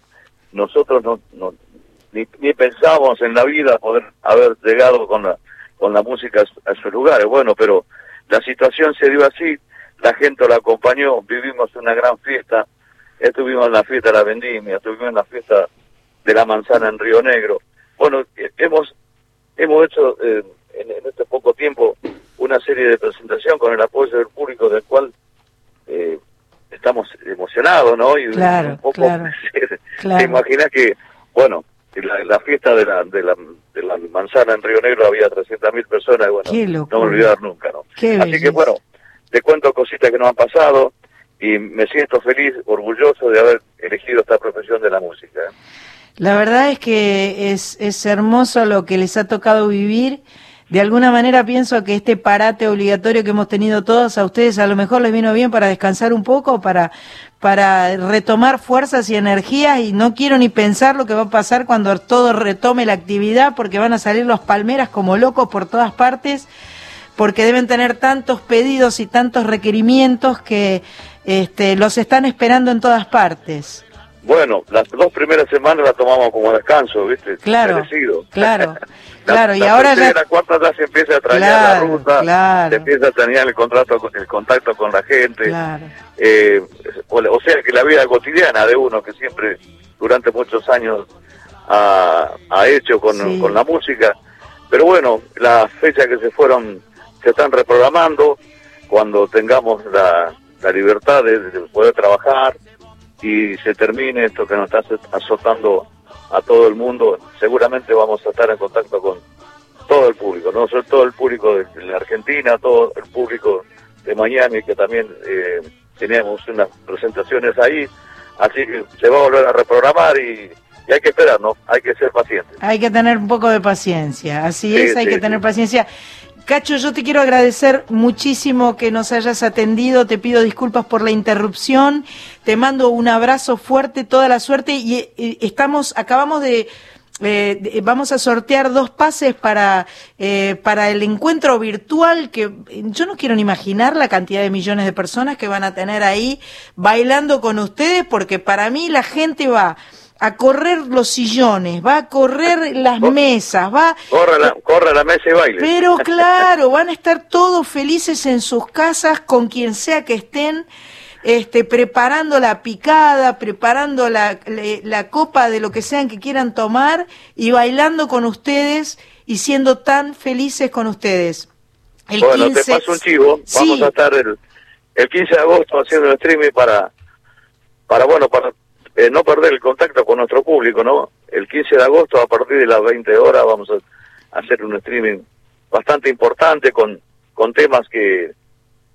nosotros no, no ni, ni pensábamos en la vida poder haber llegado con la, con la música a, sus lugares. Bueno, pero la situación se dio así, la gente la acompañó, vivimos una gran fiesta, estuvimos en la fiesta de la vendimia, estuvimos en la fiesta de la manzana en Río Negro. Bueno, hemos hemos hecho eh, en, este poco tiempo una serie de presentación con el apoyo del público del cual eh, estamos emocionados, ¿no? Y un poco claro, te imaginas que, bueno, la, la fiesta de la, de la, de la manzana en Río Negro había 300.000 personas, bueno, no me olvidar nunca, ¿no? Así que bueno, te cuento cositas que nos han pasado y me siento feliz, orgulloso de haber elegido esta profesión de la música. ¿eh? La verdad es que es, es hermoso lo que les ha tocado vivir. De alguna manera pienso que este parate obligatorio que hemos tenido todos a ustedes a lo mejor les vino bien para descansar un poco, para, para retomar fuerzas y energías y no quiero ni pensar lo que va a pasar cuando todo retome la actividad porque van a salir los palmeras como locos por todas partes porque deben tener tantos pedidos y tantos requerimientos que este, los están esperando en todas partes. Bueno, las dos primeras semanas las tomamos como descanso, ¿viste? Claro, claro, claro. y ahora ya... La cuarta ya se empieza a traer la ruta, se empieza a tener el, contrato, el contacto con la gente. Claro. Eh, o, sea que la vida cotidiana de uno que siempre durante muchos años ha, hecho con, con la música. Pero bueno, las fechas que se fueron se están reprogramando cuando tengamos la, la libertad de poder trabajar y se termine esto que nos está azotando a todo el mundo, seguramente vamos a estar en contacto con todo el público, no solo todo el público de, la Argentina, todo el público de Miami, que también eh, teníamos unas presentaciones ahí, así que se va a volver a reprogramar y, hay que esperar, ¿no? Hay que ser pacientes. Hay que tener un poco de paciencia, así es, hay que tener paciencia. Cacho, yo te quiero agradecer muchísimo que nos hayas atendido, te pido disculpas por la interrupción, te mando un abrazo fuerte, toda la suerte. Y, estamos, acabamos de, eh, vamos a sortear dos pases para, eh, para el encuentro virtual que yo no quiero ni imaginar la cantidad de millones de personas que van a tener ahí bailando con ustedes porque para mí la gente va a correr los sillones, va a correr las mesas, va... Corre la, corre la mesa y baile. Pero claro, van a estar todos felices en sus casas con quien sea que estén, este, preparando la picada, preparando la, la copa de lo que sean que quieran tomar y bailando con ustedes y siendo tan felices con ustedes. bueno, te paso un chivo. Vamos a estar el, el 15 de agosto haciendo el streaming para, para bueno, para eh, no perder el contacto con nuestro público, ¿no? El 15 de agosto a partir de las 20 horas vamos a hacer un streaming bastante importante con, con temas que,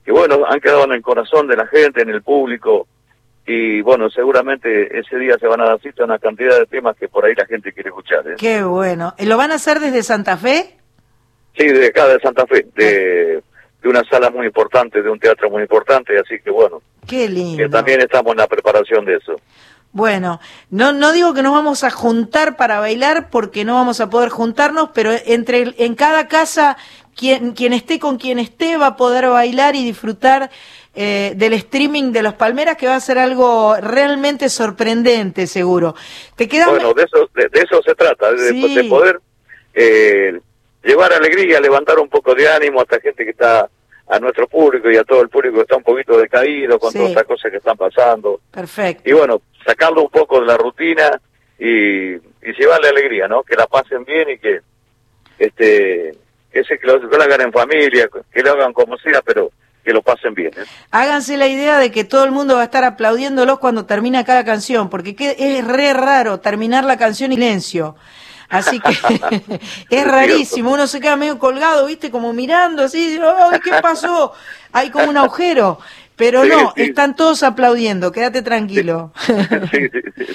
que, bueno, han quedado en el corazón de la gente, en el público, y bueno, seguramente ese día se van a dar cita una cantidad de temas que por ahí la gente quiere escuchar. ¿eh? Qué bueno. ¿Lo van a hacer desde Santa Fe? Sí, de acá de Santa Fe, de, de una sala muy importante, de un teatro muy importante, así que bueno. Qué lindo. Que también estamos en la preparación de eso. Bueno, no, no digo que nos vamos a juntar para bailar porque no vamos a poder juntarnos, pero entre en cada casa quien, quien esté con quien esté va a poder bailar y disfrutar eh, del streaming de los Palmeras que va a ser algo realmente sorprendente, seguro. ¿Te queda bueno, de eso, de, eso se trata, de, poder eh, llevar alegría, levantar un poco de ánimo a esta gente que está a nuestro público y a todo el público que está un poquito decaído con todas estas cosas que están pasando. Perfecto. Y bueno, sacarlo un poco de la rutina y, y llevarle alegría, ¿no? Que la pasen bien y que este ese que lo, hagan en familia, que lo hagan como sea, pero que lo pasen bien. ¿eh? Háganse la idea de que todo el mundo va a estar aplaudiéndolos cuando termina cada canción, porque es re raro terminar la canción en silencio. Así que es rarísimo, uno se queda medio colgado, viste, como mirando así, ¡ay, qué pasó! Hay como un agujero. Pero no, están todos aplaudiendo, quédate tranquilo. Sí,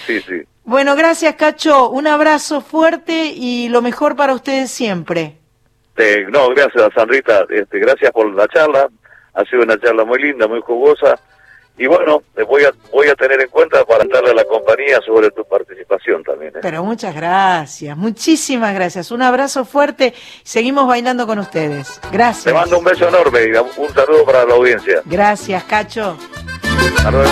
sí, sí, Bueno, gracias Cacho, un abrazo fuerte y lo mejor para ustedes siempre. No, gracias Sandrita, este, gracias por la charla, ha sido una charla muy linda, muy jugosa, y bueno, voy a, voy a tener en cuenta para darle a la compañía sobre tu participación también. ¿eh? Pero muchas gracias, muchísimas gracias, un abrazo fuerte, seguimos bailando con ustedes, gracias. Te mando un beso enorme y un saludo para la audiencia. Gracias, Cacho. Hasta luego.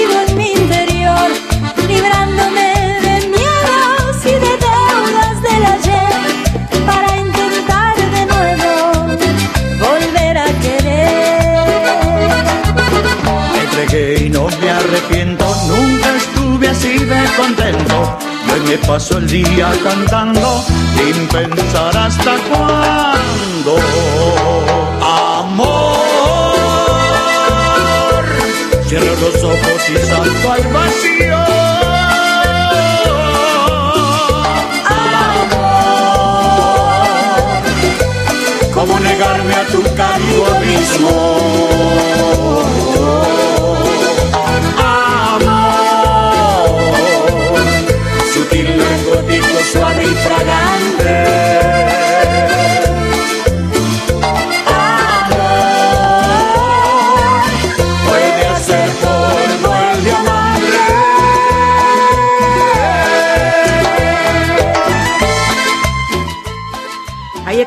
y no me arrepiento, nunca estuve así de contento. Y hoy me paso el día cantando sin pensar hasta cuándo. Amor, cierro los ojos y salto al vacío. Amor, ¿cómo negarme a tu cálido abismo?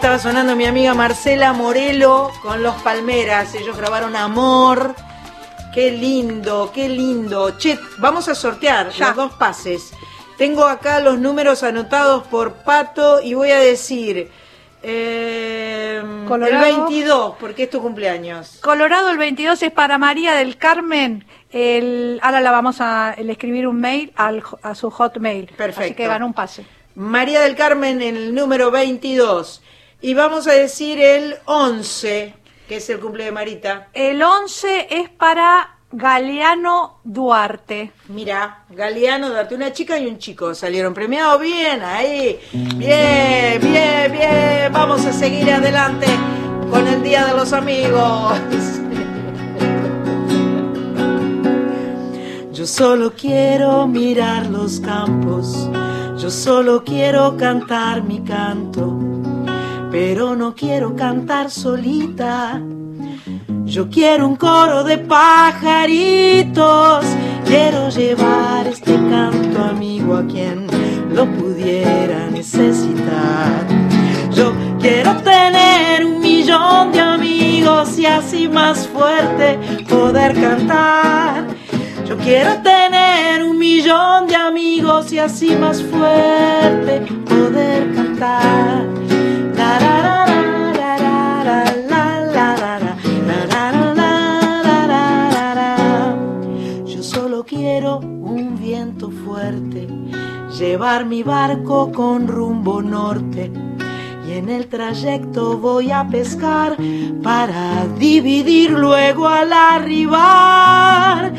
Estaba sonando mi amiga Marcela Morelo con los Palmeras. Ellos grabaron Amor. Qué lindo, qué lindo. Che, vamos a sortear ya. los dos pases. Tengo acá los números anotados por Pato y voy a decir eh, el 22, porque es tu cumpleaños. Colorado el 22 es para María del Carmen. El, ahora la vamos a escribir un mail al, a su hotmail. Perfecto. Así que ganó un pase. María del Carmen el número 22. Y vamos a decir el 11, que es el cumple de Marita. El 11 es para Galeano Duarte. Mira, Galeano Duarte, una chica y un chico salieron premiados. Bien, ahí. Bien, bien, bien. Vamos a seguir adelante con el Día de los Amigos. Yo solo quiero mirar los campos. Yo solo quiero cantar mi canto. Pero no quiero cantar solita Yo quiero un coro de pajaritos, quiero llevar este canto amigo a quien lo pudiera necesitar. Yo quiero tener un millón de amigos y así más fuerte poder cantar. Yo quiero tener un millón de amigos y así más fuerte poder cantar. Yo solo quiero un viento fuerte, llevar mi barco con rumbo norte. Y en el trayecto voy a pescar para dividir luego al arribar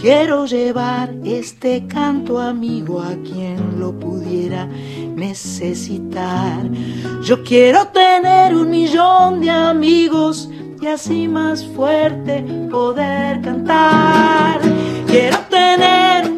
Quiero llevar este canto amigo a quien lo pudiera necesitar. Yo quiero tener un millón de amigos y así más fuerte poder cantar. Quiero tener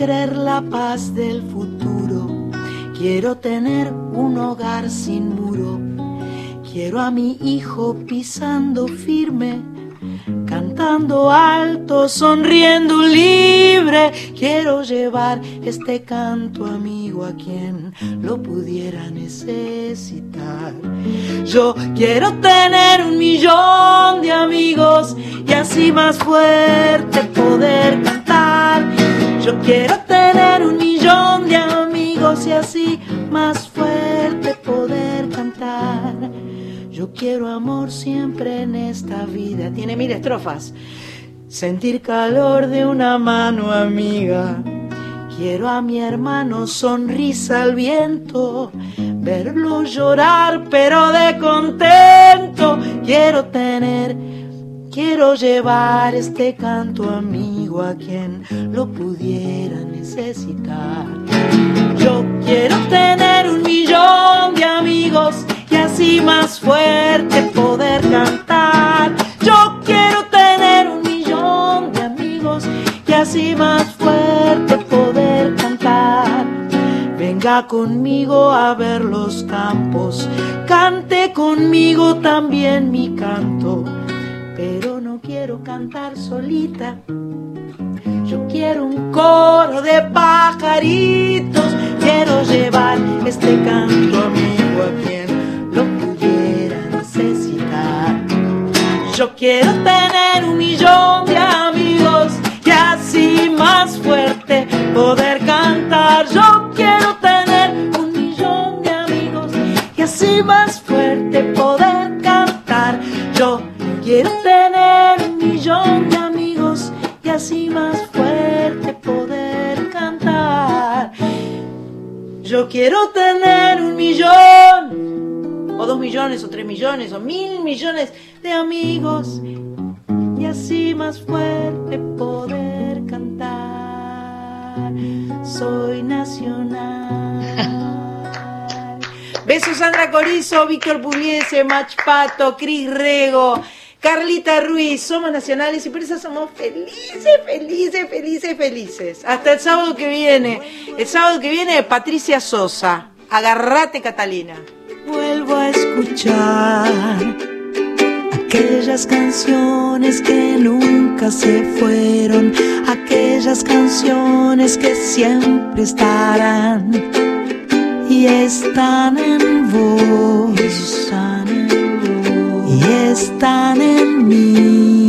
creer la paz del futuro, quiero tener un hogar sin muro, quiero a mi hijo pisando firme, cantando alto, sonriendo libre, quiero llevar este canto amigo a quien lo pudiera necesitar. Yo quiero tener un millón de amigos y así más fuerte poder cantar. Yo quiero tener un millón de amigos y así más fuerte poder cantar. Yo quiero amor siempre en esta vida. Tiene mil estrofas. Sentir calor de una mano amiga. Quiero a mi hermano sonrisa al viento, verlo llorar pero de contento. Quiero tener Quiero llevar este canto a quien lo pudiera necesitar. Yo quiero tener un millón de amigos y así más fuerte poder cantar. Yo quiero tener un millón de amigos y así más fuerte poder cantar. Venga conmigo a ver los campos, cante conmigo también mi canto pero no quiero cantar solita. Yo quiero un coro de pajaritos, quiero llevar este canto amigo a quien lo pudiera necesitar. Yo quiero tener un millón de amigos y así más fuerte poder cantar. Yo quiero tener un millón de amigos y así más fuerte poder Quiero tener un millón de amigos y así más fuerte poder cantar. Yo quiero tener un millón, o dos millones, o tres millones, o mil millones de amigos y así más fuerte poder cantar. Soy nacional. Besos Sandra Corizo, Víctor Pugliese, Mach Pato, Cris Rego. Carlita Ruiz, somos nacionales y por eso somos felices, felices, felices, felices. Hasta el sábado que viene. El sábado que viene, Patricia Sosa. Agarrate, Catalina. Vuelvo a escuchar aquellas canciones que nunca se fueron, aquellas canciones que siempre estarán y están en vos están en mí.